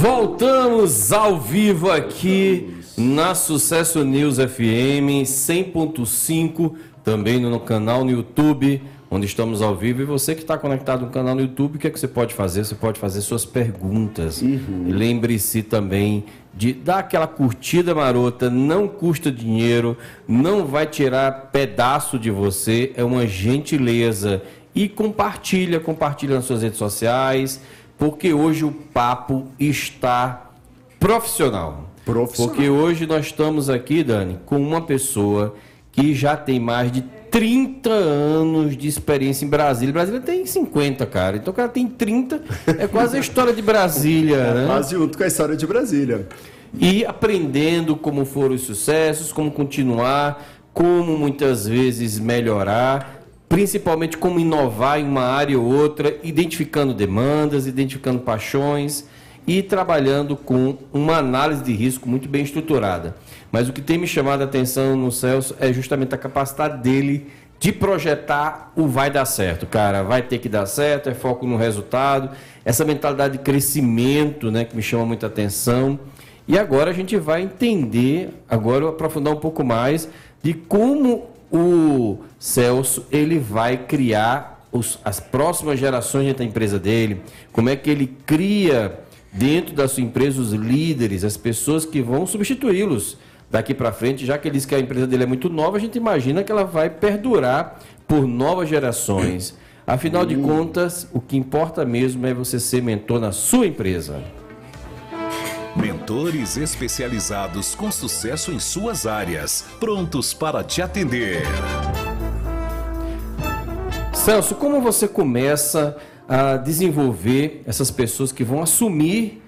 Voltamos ao vivo aqui na Sucesso News FM 100.5, também no canal no YouTube, onde estamos ao vivo. E você que está conectado no canal no YouTube, o que, é que você pode fazer? Você pode fazer suas perguntas. E Lembre-se também de dar aquela curtida marota, não custa dinheiro, não vai tirar pedaço de você, é uma gentileza. E compartilha, compartilha nas suas redes sociais, porque hoje o papo está profissional. Profissional. Porque hoje nós estamos aqui, Dani, com uma pessoa que já tem mais de 30 anos de experiência em Brasília. Brasília tem 50, cara. Então o cara tem 30. É quase a história de Brasília, né? Quase junto com a história de Brasília. e aprendendo como foram os sucessos, como continuar, como muitas vezes melhorar, principalmente como inovar em uma área ou outra, identificando demandas, identificando paixões e trabalhando com uma análise de risco muito bem estruturada. Mas o que tem me chamado a atenção no Celso é justamente a capacidade dele de projetar o vai dar certo, cara, vai ter que dar certo, é foco no resultado, essa mentalidade de crescimento, né, que me chama muita atenção. E agora a gente vai entender, agora aprofundar um pouco mais de como o Celso ele vai criar os- as próximas gerações da empresa dele, como é que ele cria dentro da sua empresa os líderes, as pessoas que vão substituí-los daqui para frente, já que ele diz que a empresa dele é muito nova, a gente imagina que ela vai perdurar por novas gerações. Afinal de contas, o que importa mesmo é você ser mentor na sua empresa. Mentores especializados com sucesso em suas áreas, prontos para te atender. Celso, como você começa a desenvolver essas pessoas que vão assumir,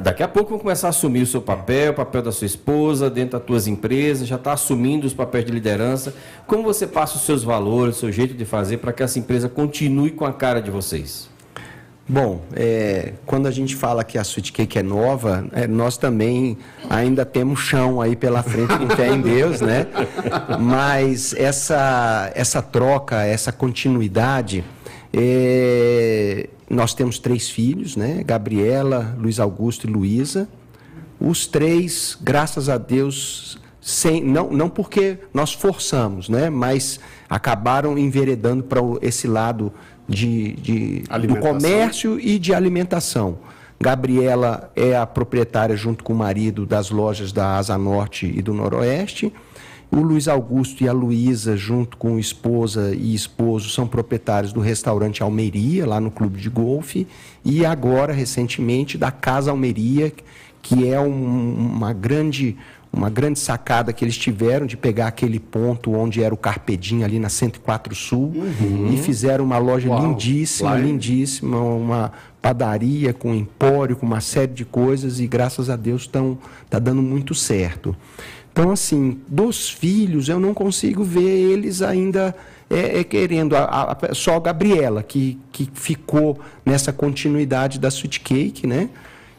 daqui a pouco vão começar a assumir o seu papel, o papel da sua esposa dentro das tuas empresas, já está assumindo os papéis de liderança. Como você passa os seus valores, o seu jeito de fazer para que essa empresa continue com a cara de vocês? Bom, é, quando a gente fala que a Sweet Cake é nova, é, nós também ainda temos chão aí pela frente com fé em Deus, né? Mas essa, essa troca, essa continuidade, é, nós temos três filhos, né? Gabriela, Luiz Augusto e Luísa. Os três, graças a Deus, sem, não, não porque nós forçamos, né? Mas acabaram enveredando para esse lado de, de, do comércio e de alimentação. Gabriela é a proprietária, junto com o marido, das lojas da Asa Norte e do Noroeste. O Luiz Augusto e a Luísa, junto com esposa e esposo, são proprietários do restaurante Almeria, lá no Clube de Golfe. E agora, recentemente, da Casa Almeria, que é um- uma grande uma grande sacada que eles tiveram de pegar aquele ponto onde era o Carpedim ali na 104 Sul e fizeram uma loja Uau, lindíssima, em- lindíssima, uma padaria com empório, com uma série de coisas e graças a Deus estão tá dando muito certo. Então assim, dos filhos eu não consigo ver eles ainda é, é, querendo a, a- só a Gabriela que, que ficou nessa continuidade da Sweet Cake, né?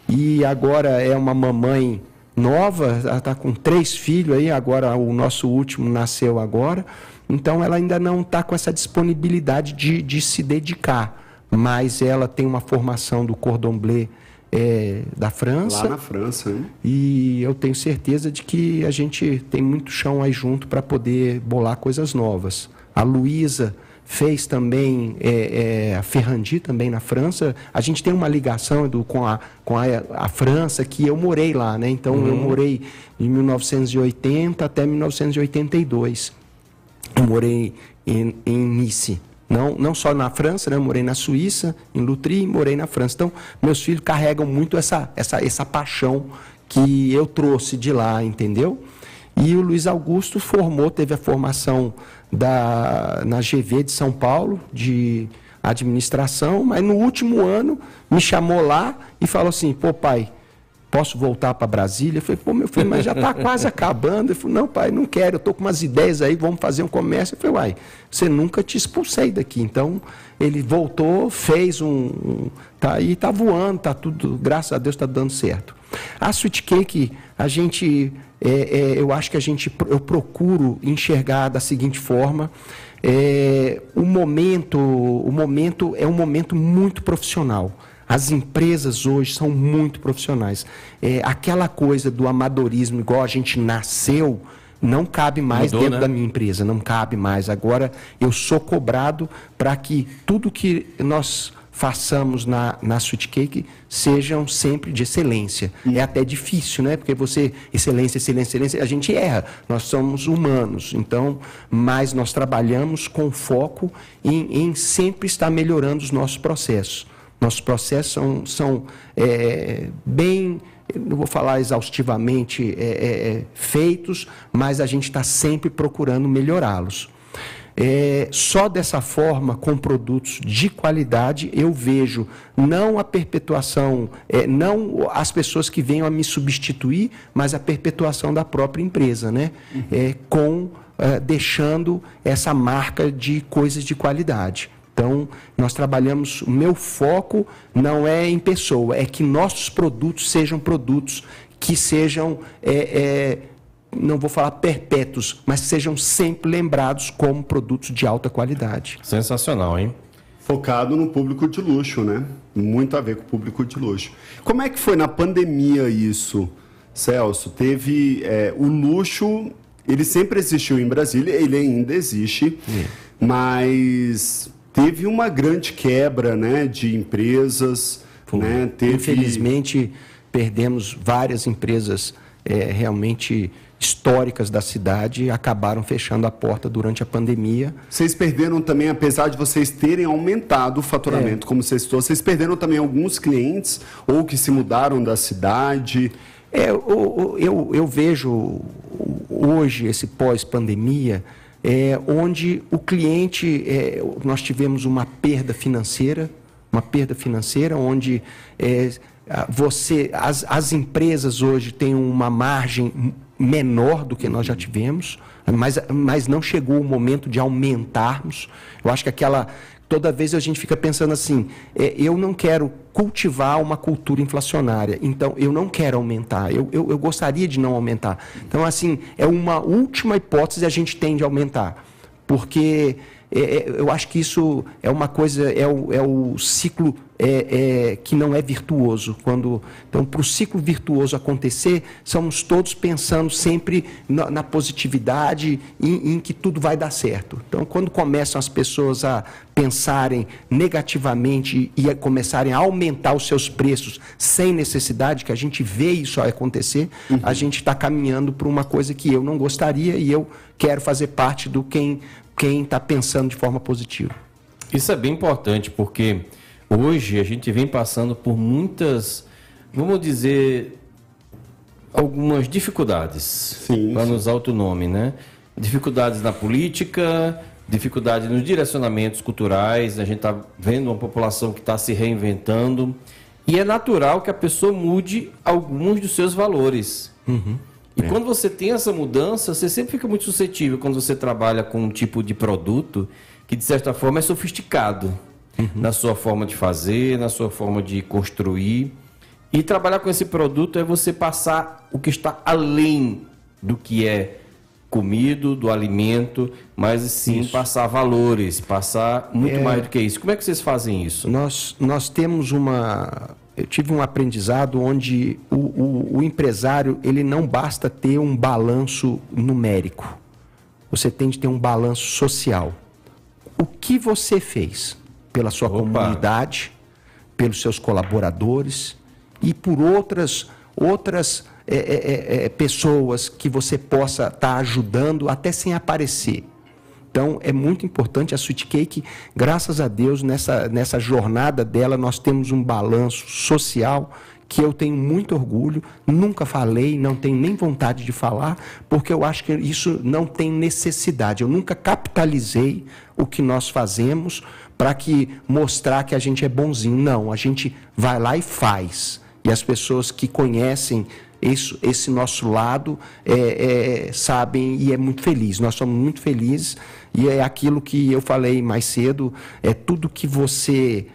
E agora é uma mamãe nova, ela está com três filhos aí, agora o nosso último nasceu agora. Então ela ainda não está com essa disponibilidade de, de se dedicar. Mas ela tem uma formação do cordon bleu eh, da França. Lá na França, hein? E eu tenho certeza de que a gente tem muito chão aí junto para poder bolar coisas novas. A Luísa fez também é, é, a Ferrandi também na França. A gente tem uma ligação Edu, com, a, com a, a França que eu morei lá, né? Então eu morei de 1980 até 1982. Eu morei em, em Nice. Não, não só na França, né? Morei na Suíça, em Lutry, morei na França. Então, meus filhos carregam muito essa, essa, essa paixão que eu trouxe de lá, entendeu? E o Luiz Augusto formou, teve a formação da, na GV de São Paulo, de administração, mas no último ano me chamou lá e falou assim: pô, pai, posso voltar para Brasília? Eu falei, pô, meu filho, mas já está quase acabando. Ele falou, não, pai, não quero, eu estou com umas ideias aí, vamos fazer um comércio. Eu falei, uai, você nunca te expulsei daqui. Então, ele voltou, fez um. tá aí, está voando, está tudo, graças a Deus está dando certo. A Sweet Cake, a gente, é, é, eu acho que a gente, eu procuro enxergar da seguinte forma. É, o momento, o momento é um momento muito profissional. As empresas hoje são muito profissionais. É, aquela coisa do amadorismo, igual a gente nasceu, não cabe mais Mudou, dentro né? da minha empresa, não cabe mais. Agora eu sou cobrado para que tudo que nós façamos na, na Sweet Cake sejam sempre de excelência. Hum. É até difícil, né? Porque você, excelência, excelência, excelência, a gente erra. Nós somos humanos. Então, mas nós trabalhamos com foco em, em sempre estar melhorando os nossos processos. Nossos processos são, são é, bem, não vou falar exaustivamente é, é, é feitos, mas a gente está sempre procurando melhorá-los. É, só dessa forma, com produtos de qualidade, eu vejo não a perpetuação, é, não as pessoas que venham a me substituir, mas a perpetuação da própria empresa, né? Uhum. É, com é, deixando essa marca de coisas de qualidade. Então, nós trabalhamos, o meu foco não é em pessoa, é que nossos produtos sejam produtos que sejam, é, é, não vou falar perpétuos, mas sejam sempre lembrados como produtos de alta qualidade. Sensacional, hein? Focado no público de luxo, né? Muito a ver com o público de luxo. Como é que foi na pandemia isso, Celso? Teve é, o luxo, ele sempre existiu em Brasília, ele ainda existe, mas teve uma grande quebra né, de empresas. Né, teve... Infelizmente, perdemos várias empresas é, realmente históricas da cidade acabaram fechando a porta durante a pandemia. Vocês perderam também, apesar de vocês terem aumentado o faturamento, é. como você citou, vocês perderam também alguns clientes ou que se mudaram da cidade? É, eu, eu, eu vejo hoje, esse pós-pandemia, é, onde o cliente, é, nós tivemos uma perda financeira, uma perda financeira, onde é, você, as, as empresas hoje têm uma margem menor do que nós já tivemos, mas, mas não chegou o momento de aumentarmos. Eu acho que aquela toda vez a gente fica pensando assim: é, eu não quero cultivar uma cultura inflacionária, então eu não quero aumentar, eu, eu, eu gostaria de não aumentar. Então, assim, é uma última hipótese a gente tem de aumentar, porque é, é, eu acho que isso é uma coisa, é o, é o ciclo é, é, que não é virtuoso. Quando, então, para o ciclo virtuoso acontecer, somos todos pensando sempre na, na positividade, em, em, que tudo vai dar certo. Então, quando começam as pessoas a pensarem negativamente e a começarem a aumentar os seus preços sem necessidade, que a gente vê isso acontecer, uhum. a gente está caminhando para uma coisa que eu não gostaria e eu quero fazer parte do quem quem está pensando de forma positiva. Isso é bem importante, porque hoje a gente vem passando por muitas, vamos dizer, algumas dificuldades, para nos usar outro nome, né? Dificuldades na política, dificuldades nos direcionamentos culturais, a gente está vendo uma população que está se reinventando, e é natural que a pessoa mude alguns dos seus valores. Uhum. E é. quando você tem essa mudança, você sempre fica muito suscetível quando você trabalha com um tipo de produto que, de certa forma, é sofisticado uhum. na sua forma de fazer, na sua forma de construir. E trabalhar com esse produto é você passar o que está além do que é comido, do alimento, mas sim isso. passar valores, passar muito é... mais do que isso. Como é que vocês fazem isso? Nós, nós temos uma eu tive um aprendizado onde o, o, o, empresário ele não basta ter um balanço numérico. Você tem de ter um balanço social. O que você fez pela sua Opa. comunidade, pelos seus colaboradores e por outras outras é, é, é, é pessoas que você possa estar tá ajudando até sem aparecer. Então, é muito importante a Sweet Cake, graças a Deus, nessa, nessa jornada dela, nós temos um balanço social que eu tenho muito orgulho, nunca falei, não tenho nem vontade de falar, porque eu acho que isso não tem necessidade. Eu nunca capitalizei o que nós fazemos para que mostrar que a gente é bonzinho. Não, a gente vai lá e faz. E as pessoas que conhecem isso, esse nosso lado é, é, sabem e é muito feliz. Nós somos muito felizes e é aquilo que eu falei mais cedo, é tudo que você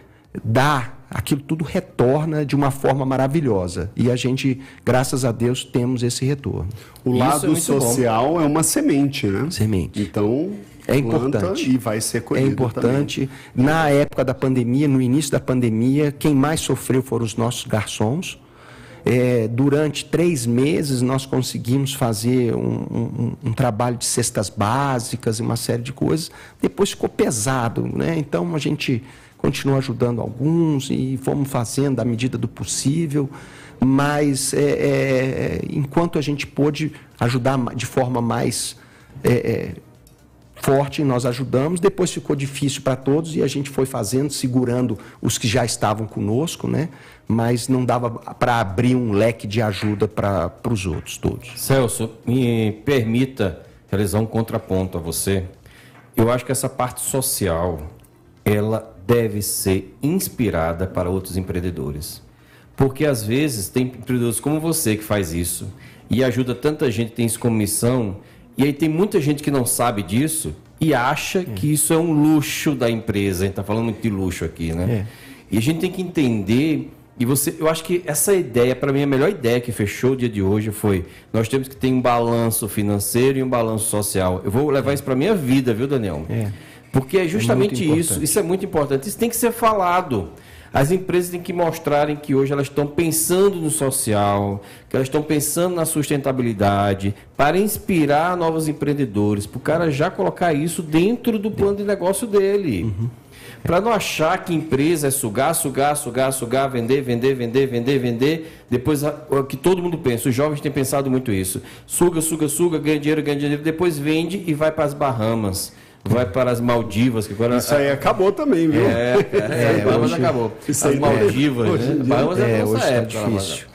dá aquilo tudo retorna de uma forma maravilhosa. E a gente, graças a Deus, temos esse retorno. O Isso lado é social bom. é uma semente, né? Semente. Então, é importante. E vai ser colhido É importante. Também. Na época da pandemia, no início da pandemia, quem mais sofreu foram os nossos garçons. É, durante três meses nós conseguimos fazer um, um, um, trabalho de cestas básicas e uma série de coisas. Depois ficou pesado, né? Então a gente continuou ajudando alguns e fomos fazendo à medida do possível, mas é, é, enquanto a gente pôde ajudar de forma mais é, é, forte, nós ajudamos. Depois ficou difícil para todos e a gente foi fazendo, segurando os que já estavam conosco, né? Mas não dava para abrir um leque de ajuda para os outros todos. Celso, me permita realizar um contraponto a você. Eu acho que essa parte social, ela deve ser inspirada para outros empreendedores. Porque às vezes tem empreendedores como você que faz isso e ajuda tanta gente, tem isso como missão, e aí tem muita gente que não sabe disso e acha é. que isso é um luxo da empresa. A gente está falando muito de luxo aqui, né? É. E a gente tem que entender. E você, eu acho que essa ideia, para mim, a melhor ideia que fechou o dia de hoje foi: nós temos que ter um balanço financeiro e um balanço social. Eu vou levar isso para minha vida, viu, Daniel? É. Porque é justamente é isso, isso é muito importante. Isso tem que ser falado. As empresas têm que mostrarem que hoje elas estão pensando no social, que elas estão pensando na sustentabilidade, para inspirar novos empreendedores, para o cara já colocar isso dentro do plano de negócio dele. Uhum. Para não achar que empresa é sugar, sugar, sugar, sugar, vender, vender, vender, vender, vender. Depois, o que todo mundo pensa, os jovens têm pensado muito isso. Suga, suga, suga, ganha dinheiro, ganha dinheiro, depois vende e vai para as Bahamas vai para as Maldivas. Que agora, isso aí acabou também, viu? É, é, é Bahamas acabou. Isso as Maldivas, é, né? Bahamas é, é hoje tá época, difícil.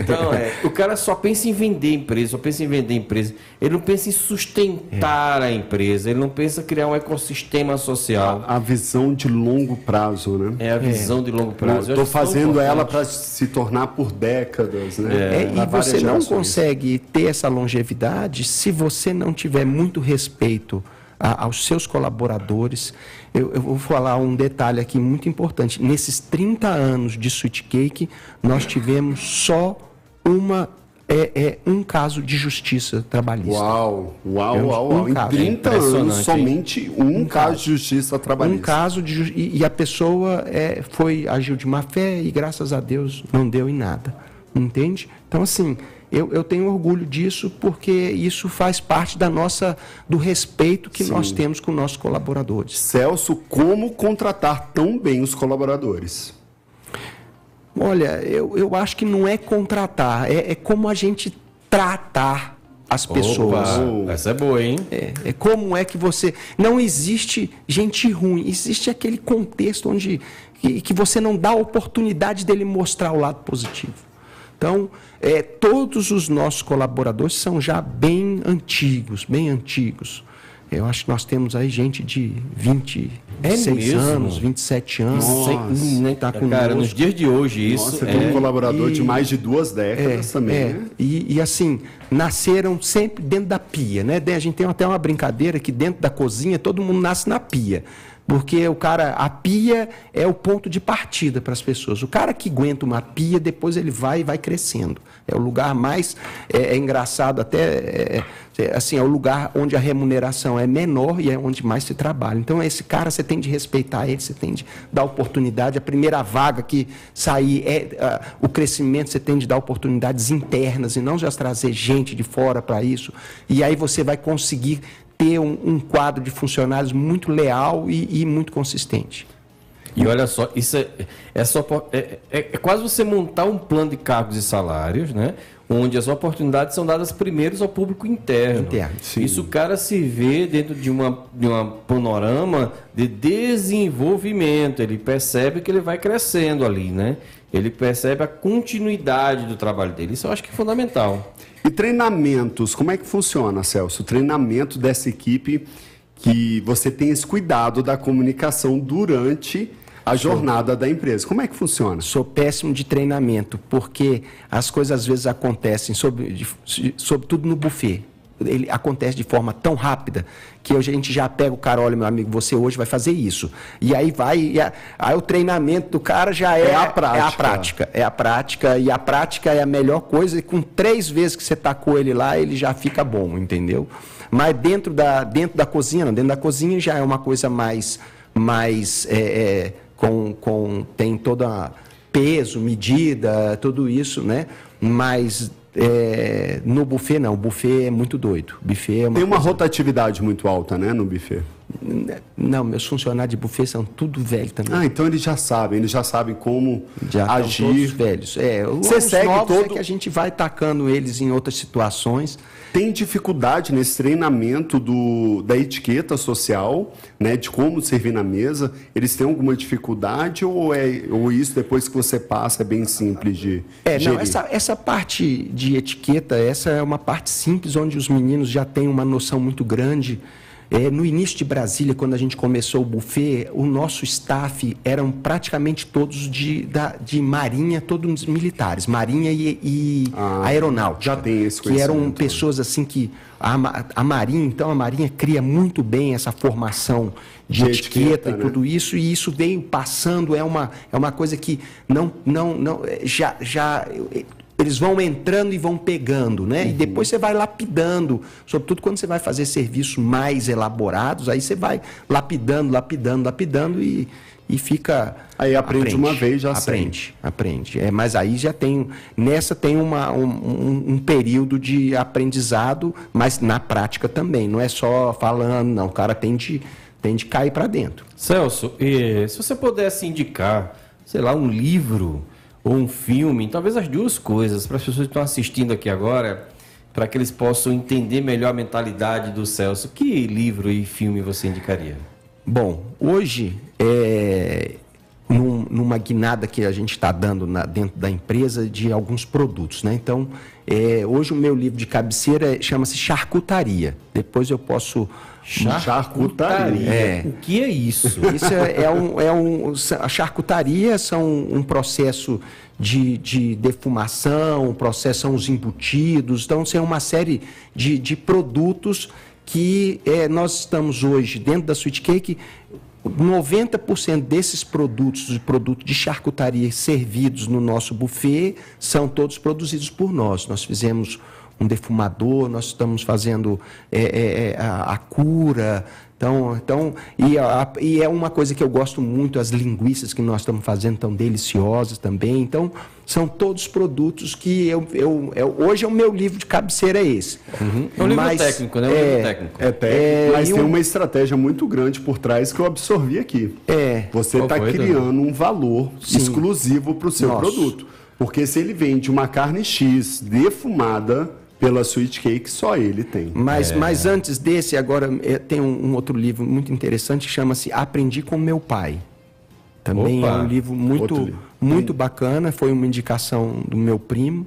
Então, é, o cara só pensa em vender empresa, só pensa em vender empresa. Ele não pensa em sustentar é. a empresa, ele não pensa em criar um ecossistema social. A, a visão de longo prazo, né? É a visão de longo prazo. Estou fazendo ela para se tornar por décadas, né? É, e você não consegue ter essa longevidade se você não tiver muito respeito a, aos seus colaboradores. Eu, eu, vou falar um detalhe aqui muito importante. Nesses 30 anos de Sweet Cake, nós tivemos só uma é, é, um caso de justiça trabalhista. Uau, uau, uau, uau. Um em 30 anos, somente um, um caso, caso, de justiça trabalhista. Um caso de e, e a pessoa é, foi agiu de má fé e graças a Deus não deu em nada. Entende? Então, assim, eu, eu, tenho orgulho disso porque isso faz parte da nossa do respeito que Sim. nós temos com nossos colaboradores. Celso, como contratar tão bem os colaboradores? Olha, eu, eu acho que não é contratar, é, é como a gente tratar as pessoas. Opa, essa é boa, hein? É, é, como é que você. Não existe gente ruim, existe aquele contexto onde que, que você não dá a oportunidade dele mostrar o lado positivo. Então, é, todos os nossos colaboradores são já bem antigos, bem antigos. Eu acho que nós temos aí gente de 26 é anos, 27 anos. Nossa, tá com cara, nos dias de hoje isso. Nossa, é... tem um colaborador e... de mais de duas décadas é, também. É. Né? E, e, assim, nasceram sempre dentro da pia, né? A gente tem até uma brincadeira que dentro da cozinha todo mundo nasce na pia. Porque o cara, a pia é o ponto de partida para as pessoas. O cara que aguenta uma pia, depois ele vai e vai crescendo. É o lugar mais é, é engraçado, até é, é, assim, é o lugar onde a remuneração é menor e é onde mais se trabalha. Então, esse cara você tem de respeitar ele, você tem de dar oportunidade. A primeira vaga que sair é uh, o crescimento, você tem de dar oportunidades internas e não já trazer gente de fora para isso. E aí você vai conseguir ter um, um quadro de funcionários muito leal e, e, muito consistente. E olha só, isso é, é, só, é, é, é, quase você montar um plano de cargos e salários, né? onde as oportunidades são dadas primeiros ao público interno. Interno, sim. Isso o cara se vê dentro de uma, de uma panorama de desenvolvimento. Ele percebe que ele vai crescendo ali, né? Ele percebe a continuidade do trabalho dele. Isso eu acho que é fundamental. E treinamentos, como é que funciona, Celso? O treinamento dessa equipe que você tem esse cuidado da comunicação durante a jornada da empresa. Como é que funciona? Sou péssimo de treinamento, porque as coisas às vezes acontecem, de- sobretudo no buffet. Ele acontece de forma tão rápida que a gente já pega o cara, olha, meu amigo, você hoje vai fazer isso. E aí vai, e a- aí o treinamento do cara já é, É a prática. É a prática, é a prática, e a prática é a melhor coisa, e com três vezes que você tacou ele lá, ele já fica bom, entendeu? Mas dentro da, dentro da cozinha, não, dentro da cozinha já é uma coisa mais, mais é, é, com, com, tem toda peso, medida, tudo isso, né? Mas é, no buffet não, o buffet é muito doido. Buffet é uma Tem uma coisa- rotatividade muito alta, né, no buffet. Não, meus funcionários de buffet são tudo velho também. Ah, então eles já sabem, eles já sabem como Já estão todos agir. velhos. É, Você segue novos todo- é que a gente vai tacando eles em outras situações. Tem dificuldade nesse treinamento do, da etiqueta social, né, de como servir na mesa? Eles têm alguma dificuldade ou, é, ou isso depois que você passa é bem simples de É, não, gerir? essa, essa parte de etiqueta, essa é uma parte simples, onde os meninos já têm uma noção muito grande. É, no início de Brasília, quando a gente começou o buffet, o nosso staff eram praticamente todos de, da, de marinha, todos militares, marinha e, e Ah, aeronáutica. já tem esse Que eram né? pessoas assim que... A, a marinha, então, a marinha cria muito bem essa formação de, De etiqueta, etiqueta, e né? tudo isso e isso veio passando é uma é uma coisa que não não não já já eles vão entrando e vão pegando, né? Uhum. E depois você vai lapidando, sobretudo quando você vai fazer serviços mais elaborados, aí você vai lapidando, lapidando, lapidando e, e fica Aí aprende uma vez, já sei. aprende, aprende. É, mas aí já tem nessa tem uma, um, um- um período de aprendizado, mas na prática também. Não é só falando, não. O cara tem de tem de cair para dentro. Celso, se você pudesse indicar, sei lá, um livro ou um filme, talvez as duas coisas, para as pessoas que estão assistindo aqui agora, para que eles possam entender melhor a mentalidade do Celso, que livro e filme você indicaria? Bom, hoje, é, num- numa guinada que a gente está dando na- dentro da empresa de alguns produtos, né? Então, é, hoje o meu livro de cabeceira chama-se Charcutaria. Depois eu posso... Charcutaria. É. O que é isso? Isso é, é um, é um- A charcutaria são um processo de, de defumação, um processo são os embutidos, então são uma série de, de produtos que é, nós estamos hoje dentro da Sweet Cake. 90% desses produtos, de produto de charcutaria servidos no nosso buffet, são todos produzidos por nós. Nós fizemos um defumador, nós estamos fazendo é, é, é, a, a cura. Então, então e, a- e é uma coisa que eu gosto muito, as linguiças que nós estamos fazendo estão deliciosas também. Então, são todos produtos que eu, eu, eu- hoje é o meu livro de cabeceira é esse. É um livro técnico, né? É um livro técnico. É técnico, É, mas tem um- uma estratégia muito grande por trás que eu absorvi aqui. É. Você está criando um valor Sim. exclusivo para o seu Nosso. produto. Porque se ele vende uma carne X defumada pela Sweet Cake, só ele tem. Mas, mas antes desse, agora é, tem um, um outro livro muito interessante que chama-se Aprendi com Meu Pai. Também Opa, é um livro muito, livro. muito bacana, foi uma indicação do meu primo.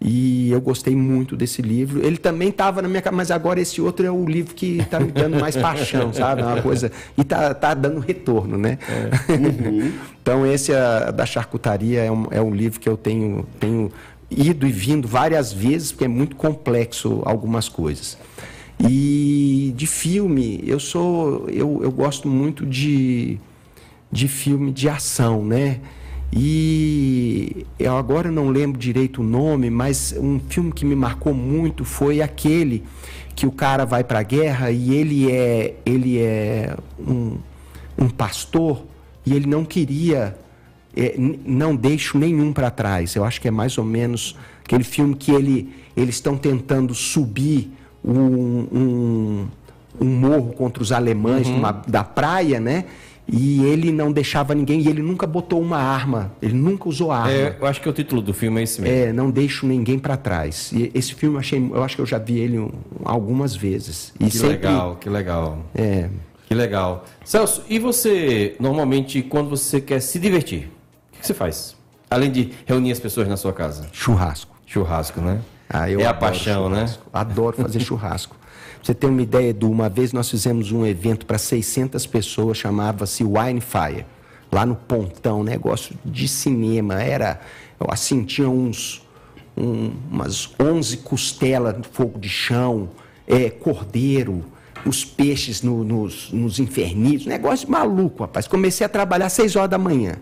E eu gostei muito desse livro. Ele também estava na minha casa, mas agora esse outro é o livro que está me dando mais paixão, sabe? É uma coisa. E tá, tá dando retorno, né? então, esse a, da charcutaria é um, é um livro que eu tenho, tenho ido e vindo várias vezes, porque é muito complexo algumas coisas. E de filme, eu sou. Eu, eu gosto muito de, de filme de ação, né? E eu agora não lembro direito o nome, mas um filme que me marcou muito foi aquele que o cara vai para a guerra e ele é ele é um, um pastor e ele não queria é, não deixo nenhum para trás. Eu acho que é mais ou menos aquele filme que ele eles estão tentando subir um, um, um morro contra os alemães numa- da praia, né? E ele não deixava ninguém, e ele nunca botou uma arma, ele nunca usou arma. É, eu acho que o título do filme é esse mesmo. É, não deixo ninguém para trás. E esse filme eu achei, eu acho que eu já vi ele um- algumas vezes. E que sempre, legal, que legal. É, Que legal. Celso, e você, normalmente, quando você quer se divertir, você faz? Além de reunir as pessoas na sua casa? churrasco. Churrasco, né? Ah, é a paixão, né? churrasco. Adoro fazer churrasco. Pra você ter uma ideia, Edu, uma vez nós fizemos um evento para 600 pessoas, chamava-se Wine Fire, lá no Pontão, negócio de cinema. Era, assim, tinha uns, um- umas 11 costelas no fogo de chão, é, cordeiro, os peixes no- nos, nos infernis, negócio maluco, rapaz. Comecei a trabalhar às 6 horas da manhã.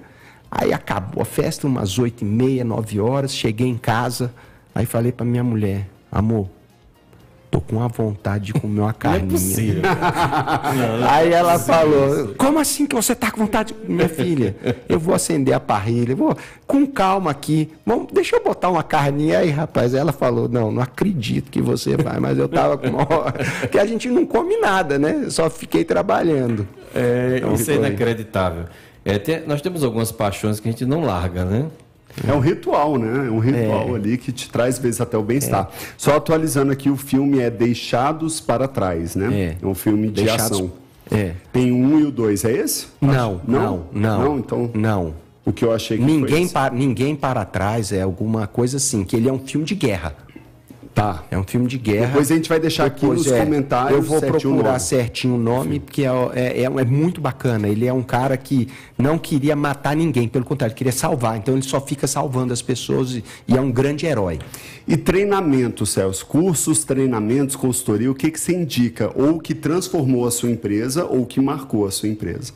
Aí acabou a festa, umas 8 e meia, 9 horas, cheguei em casa, aí falei para minha mulher, amor, tô com uma vontade de comer uma Não é carninha. possível. Aí ela falou, como assim que você tá com vontade? Minha filha, eu vou acender a parrilha, vou com calma aqui, vamos, deixa eu botar uma carninha aí, rapaz. Aí ela falou, não, não acredito que você vai, mas eu tava com uma hora, porque a gente não come nada, né? Só fiquei trabalhando. É, Então, isso é foi. É, tem- nós temos algumas paixões que a gente não larga, né? É um ritual, né? É um ritual ali que te traz, às vezes, até o bem-estar. Só atualizando aqui, o filme é Deixados para Trás, né? É. um filme de Deixados- ação. É. Tem um e o dois, é esse? Não, Não? não, não. Então- Não. O que eu achei que foi Ninguém esse. para, ninguém para trás é alguma coisa assim, que ele é um filme de guerra. Tá. É um filme de guerra. Depois a gente vai deixar aqui Depois, nos é, comentários Eu vou procurar certinho o nome, porque é, é, é- é muito bacana. Ele é um cara que não queria matar ninguém, pelo contrário, ele queria salvar. Então ele só fica salvando as pessoas e, e é um grande herói. E treinamento, Celso? Cursos, treinamentos, consultoria, o que, que você indica? Ou que transformou a sua empresa ou que marcou a sua empresa?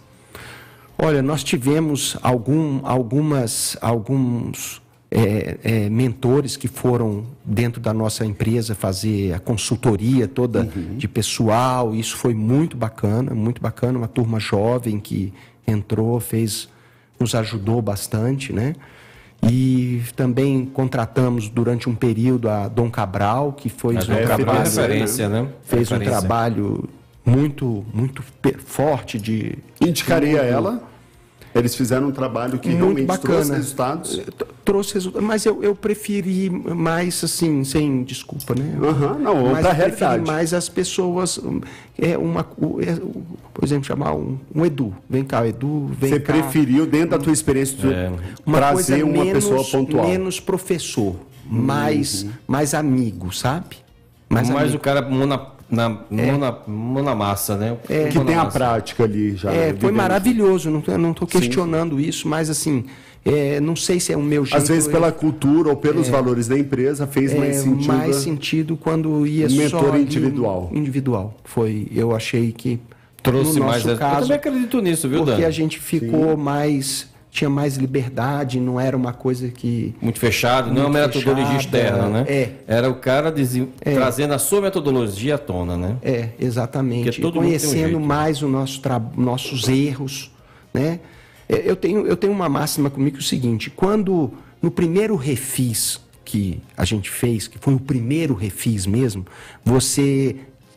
Olha, nós tivemos algum, algumas, alguns é, é, mentores que foram dentro da nossa empresa fazer a consultoria toda de pessoal. Isso foi muito bacana, muito bacana. Uma turma jovem que entrou, fez, nos ajudou bastante, né? E também contratamos durante um período a Dom Cabral, que foi A um Dom Cabral é trabalho, referência, né? fez um trabalho muito, muito forte de Indicaria ela. Eles fizeram um trabalho que Muito realmente bacana. trouxe resultados. T- Trouxe resultados, mas eu, eu preferi mais assim, sem desculpa, né? Aham, não, mas outra eu preferi realidade. mais as pessoas, um, é uma, é, por exemplo, chamar um, um Edu, vem cá, Edu, vem Você cá. preferiu, dentro da tua experiência, tu uma trazer coisa uma menos, pessoa pontual. Uhum. menos professor, mais, mais amigo, sabe? Mais amigo. o cara mão na, na, mão na, mão na massa, né? que Mão na tem a massa. prática ali já. É, foi vivendo. maravilhoso, não, não estou questionando isso, mas assim, é, não sei se é o meu jeito. Às vezes, eu- pela cultura ou pelos valores da empresa, fez mais é, sentido. mais sentido quando ia Um só mentor ali, individual. individual. Foi, eu achei que Trouxe no mais. nosso Eu caso, também acredito nisso, viu, porque a gente ficou mais tinha mais liberdade, não era uma coisa que Muito fechado, não é uma Muito metodologia externa, né? é. Era o cara desen- trazendo a sua metodologia à tona, né? É, exatamente. Tem um Conhecendo jeito. mais os nosso tra- nossos erros, né? É, Eu tenho, eu tenho uma máxima comigo que é o seguinte, quando no primeiro refis que a gente fez, que foi o primeiro refis mesmo, você,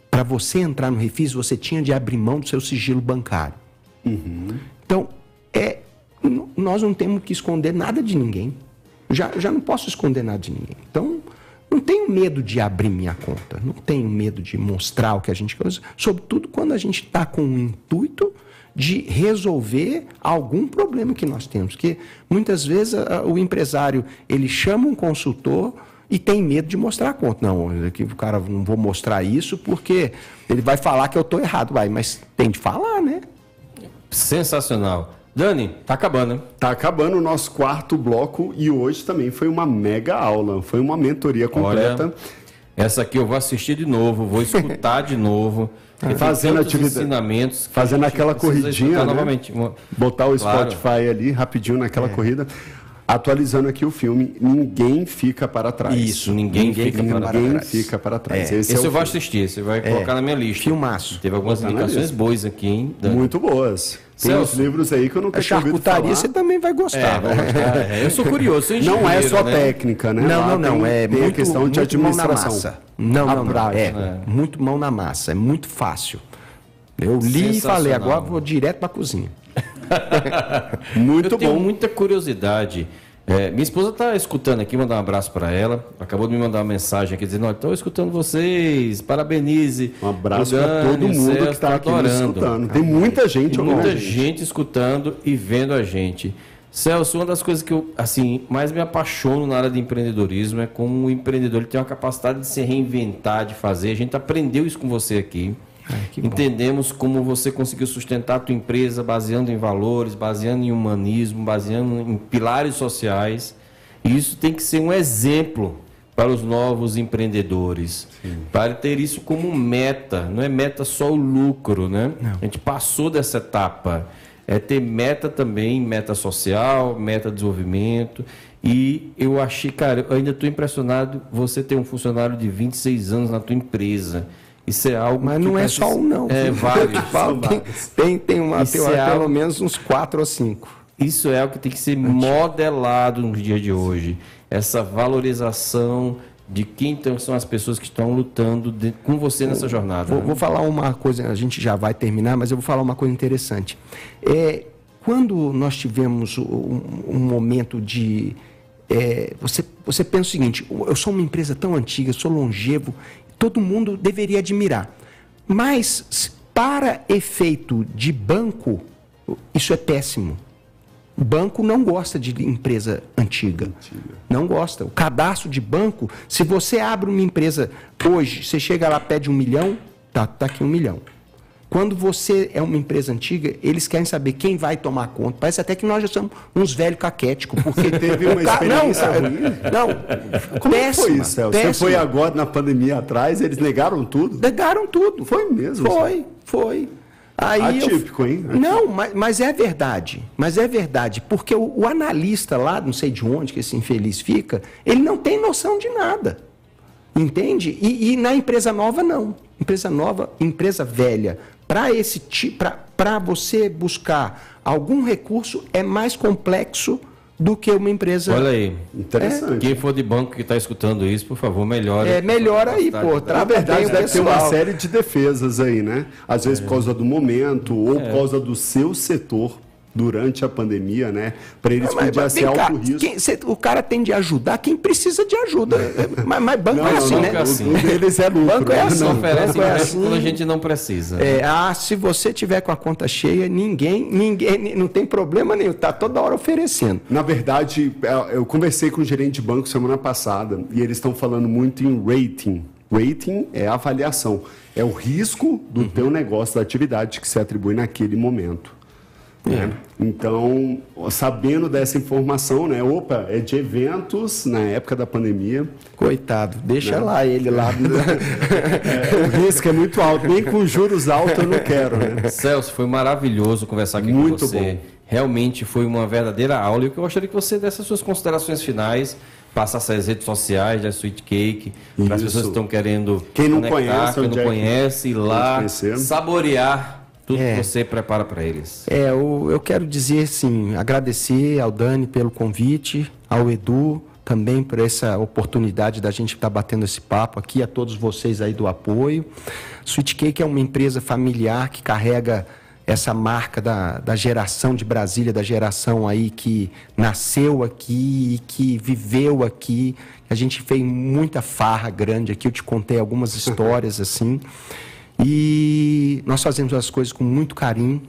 para você entrar no refis, você tinha de abrir mão do seu sigilo bancário. Então, é, nós não temos que esconder nada de ninguém. Já, já não posso esconder nada de ninguém. Então, não tenho medo de abrir minha conta. Não tenho medo de mostrar o que a gente quer. Sobretudo quando a gente está com o intuito de resolver algum problema que nós temos. Porque muitas vezes o empresário ele chama um consultor e tem medo de mostrar a conta. Não, que o cara não vou mostrar isso porque ele vai falar que eu estou errado. Vai, mas tem de falar, né? Sensacional. Dani, tá acabando? Tá acabando o nosso quarto bloco e hoje também foi uma mega aula, foi uma mentoria completa. Olha, essa aqui eu vou assistir de novo, vou escutar de novo. Fazendo atividade- ensinamentos. fazendo aquela corridinha, né? novamente. Botar o Claro. Spotify ali rapidinho naquela corrida. Atualizando aqui o filme, ninguém fica para trás. Isso, ninguém fica para Ninguém trás. fica para trás. É, Esse, Esse é eu o vou filme. assistir, você vai colocar na minha lista. Filmaço. Teve algumas indicações boas aqui, hein, Dani? Muito boas. Tem Celso, uns livros aí que eu nunca A tinha ouvido charcutaria falar. você também vai É, gostar. vou gostar. É, eu sou curioso, Não é só né? técnica, né? Não, Lá não, não. tem- É tem muito, questão de muito mão na administração. massa. Não, não, não. prática. É, muito mão na massa. É muito fácil. Eu li e falei, agora vou direto para a cozinha. Muito Eu tenho bom. muita curiosidade. É, minha esposa está escutando aqui, mandar um abraço para ela. Acabou de me mandar uma mensagem aqui dizendo: estou escutando vocês, parabenize. Um abraço para todo mundo que está tá aqui escutando. Tem muita gente Tem muita gente escutando e vendo a gente. Celso, uma das coisas que eu assim mais me apaixono na área de empreendedorismo é como o empreendedor ele tem uma capacidade de se reinventar, de fazer. A gente aprendeu isso com você aqui. Entendemos como você conseguiu sustentar a tua empresa baseando em valores, baseando em humanismo, baseando em pilares sociais. E isso tem que ser um exemplo para os novos empreendedores. Para ter isso como meta, não é meta só o lucro, né? A gente passou dessa etapa. É ter meta também, meta social, meta de desenvolvimento. E eu achei, cara, eu ainda estou impressionado você ter um funcionário de 26 anos na tua empresa. Isso é algo Mas que não é só um, não. É vários. falo, tem, tem, tem, uma, tem é pelo algo- menos uns quatro ou cinco. Isso é algo que tem que ser modelado no dia de hoje. Essa valorização de quem então são as pessoas que estão lutando de- com você nessa jornada. Vou, né? vou falar uma coisa, a gente já vai terminar, mas eu vou falar uma coisa interessante. É, quando nós tivemos um, um momento de. é, você, você pensa o seguinte: eu sou uma empresa tão antiga, sou longevo, todo mundo deveria admirar. Mas, para efeito de banco, isso é péssimo. O banco não gosta de empresa antiga. Não gosta. O cadastro de banco, se você abre uma empresa hoje, você chega lá, pede um milhão, tá, tá aqui um milhão. Quando você é uma empresa antiga, eles querem saber quem vai tomar conta. Parece até que nós já somos uns velhos caquéticos, porque Teve uma experiência não, ruim? Não, Como é que foi péssima, isso, Celso? Você péssima. foi agora na pandemia atrás, eles negaram tudo? Negaram tudo. Foi mesmo? Foi, foi. Aí eu- Atípico, hein? Não, mas, mas é verdade. Mas é verdade. Porque o, o analista lá, não sei de onde que esse infeliz fica, ele não tem noção de nada. Entende? E, e na empresa nova, não. Empresa nova, empresa velha. Para esse para você buscar algum recurso é mais complexo do que uma empresa. Olha aí. Interessante. Quem for de banco que está escutando isso, por favor, melhore. É melhor aí, pô. Na verdade, deve ter uma série de defesas aí, né? Às vezes por causa do momento ou por causa do seu setor durante a pandemia, né? Para eles podia ser cá, alto risco. quem- cê- o cara tem de ajudar quem precisa de ajuda. Mas, mas banco Não, é assim, não, né? banco é assim. O deles é lucro. Banco é né? assim. Não, oferece banco é assim. quando a gente não precisa. É, ah, se você tiver com a conta cheia, ninguém, ninguém, não tem problema nenhum, tá toda hora oferecendo. Na verdade, é, eu conversei com o gerente de banco semana passada e eles estão falando muito em rating. Rating é a avaliação, é o risco do teu negócio, da atividade que se atribui naquele momento. Né? Então, sabendo dessa informação, né? Opa, é de eventos na época da pandemia. Coitado, deixa lá ele lá. É, o risco é muito alto, nem com juros altos eu não quero, né? Celso, foi maravilhoso conversar aqui Muito com você. bom. Realmente foi uma verdadeira aula. E eu gostaria que você desse as suas considerações finais, passasse as redes sociais da Sweet Cake, para as pessoas que estão querendo Quem não conectar, conhece, quem não é conhece, ir lá, conhecer? saborear tudo É. que você prepara para eles. É, eu, eu quero dizer, assim, agradecer ao Dani pelo convite, ao Edu também por essa oportunidade da gente estar batendo esse papo aqui, a todos vocês aí do apoio. Sweet Cake é uma empresa familiar que carrega essa marca da, da geração de Brasília, da geração aí que nasceu aqui e que viveu aqui. A gente fez muita farra grande aqui, eu te contei algumas histórias assim. E nós fazemos as coisas com muito carinho.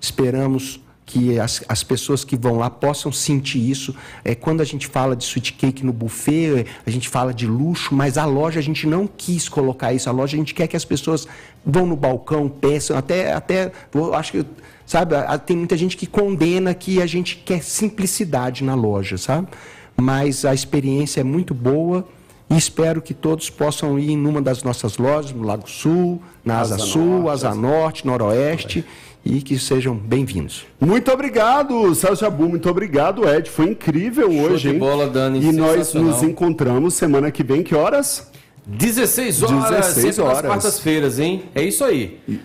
Esperamos que as, as pessoas que vão lá possam sentir isso. É, quando a gente fala de sweet cake no buffet, a gente fala de luxo, mas a loja a gente não quis colocar isso. A loja a gente quer que as pessoas vão no balcão, peçam, até, até acho que, sabe, tem muita gente que condena que a gente quer simplicidade na loja, sabe? Mas a experiência é muito boa. E espero que todos possam ir em uma das nossas lojas, no Lago Sul, na Asa, Asa Sul, Norte, Asa Norte, Noroeste, e que sejam bem-vindos. Muito obrigado, Celso Jabu, muito obrigado, Ed. Foi incrível Show hoje, de hein? bola, Dani, E nós nos encontramos semana que vem, que horas? 16 horas, 16 sempre nas horas. quartas-feiras, hein? É isso aí. E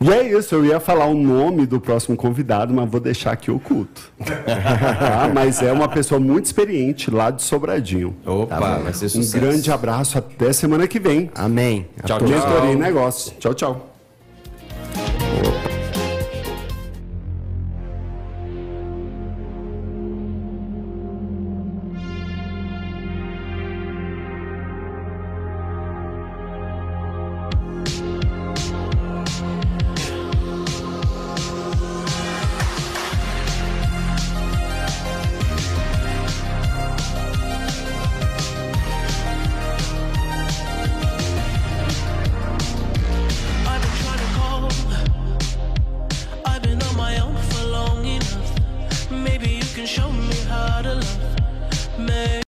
é isso, eu ia falar o nome do próximo convidado, mas vou deixar aqui oculto. Tá? Mas é uma pessoa muito experiente lá de Sobradinho. Opa, vai ser Um sucesso. grande abraço, até semana que vem. Amém. Tchau, tchau. Mentoria em negócio. Tchau, tchau.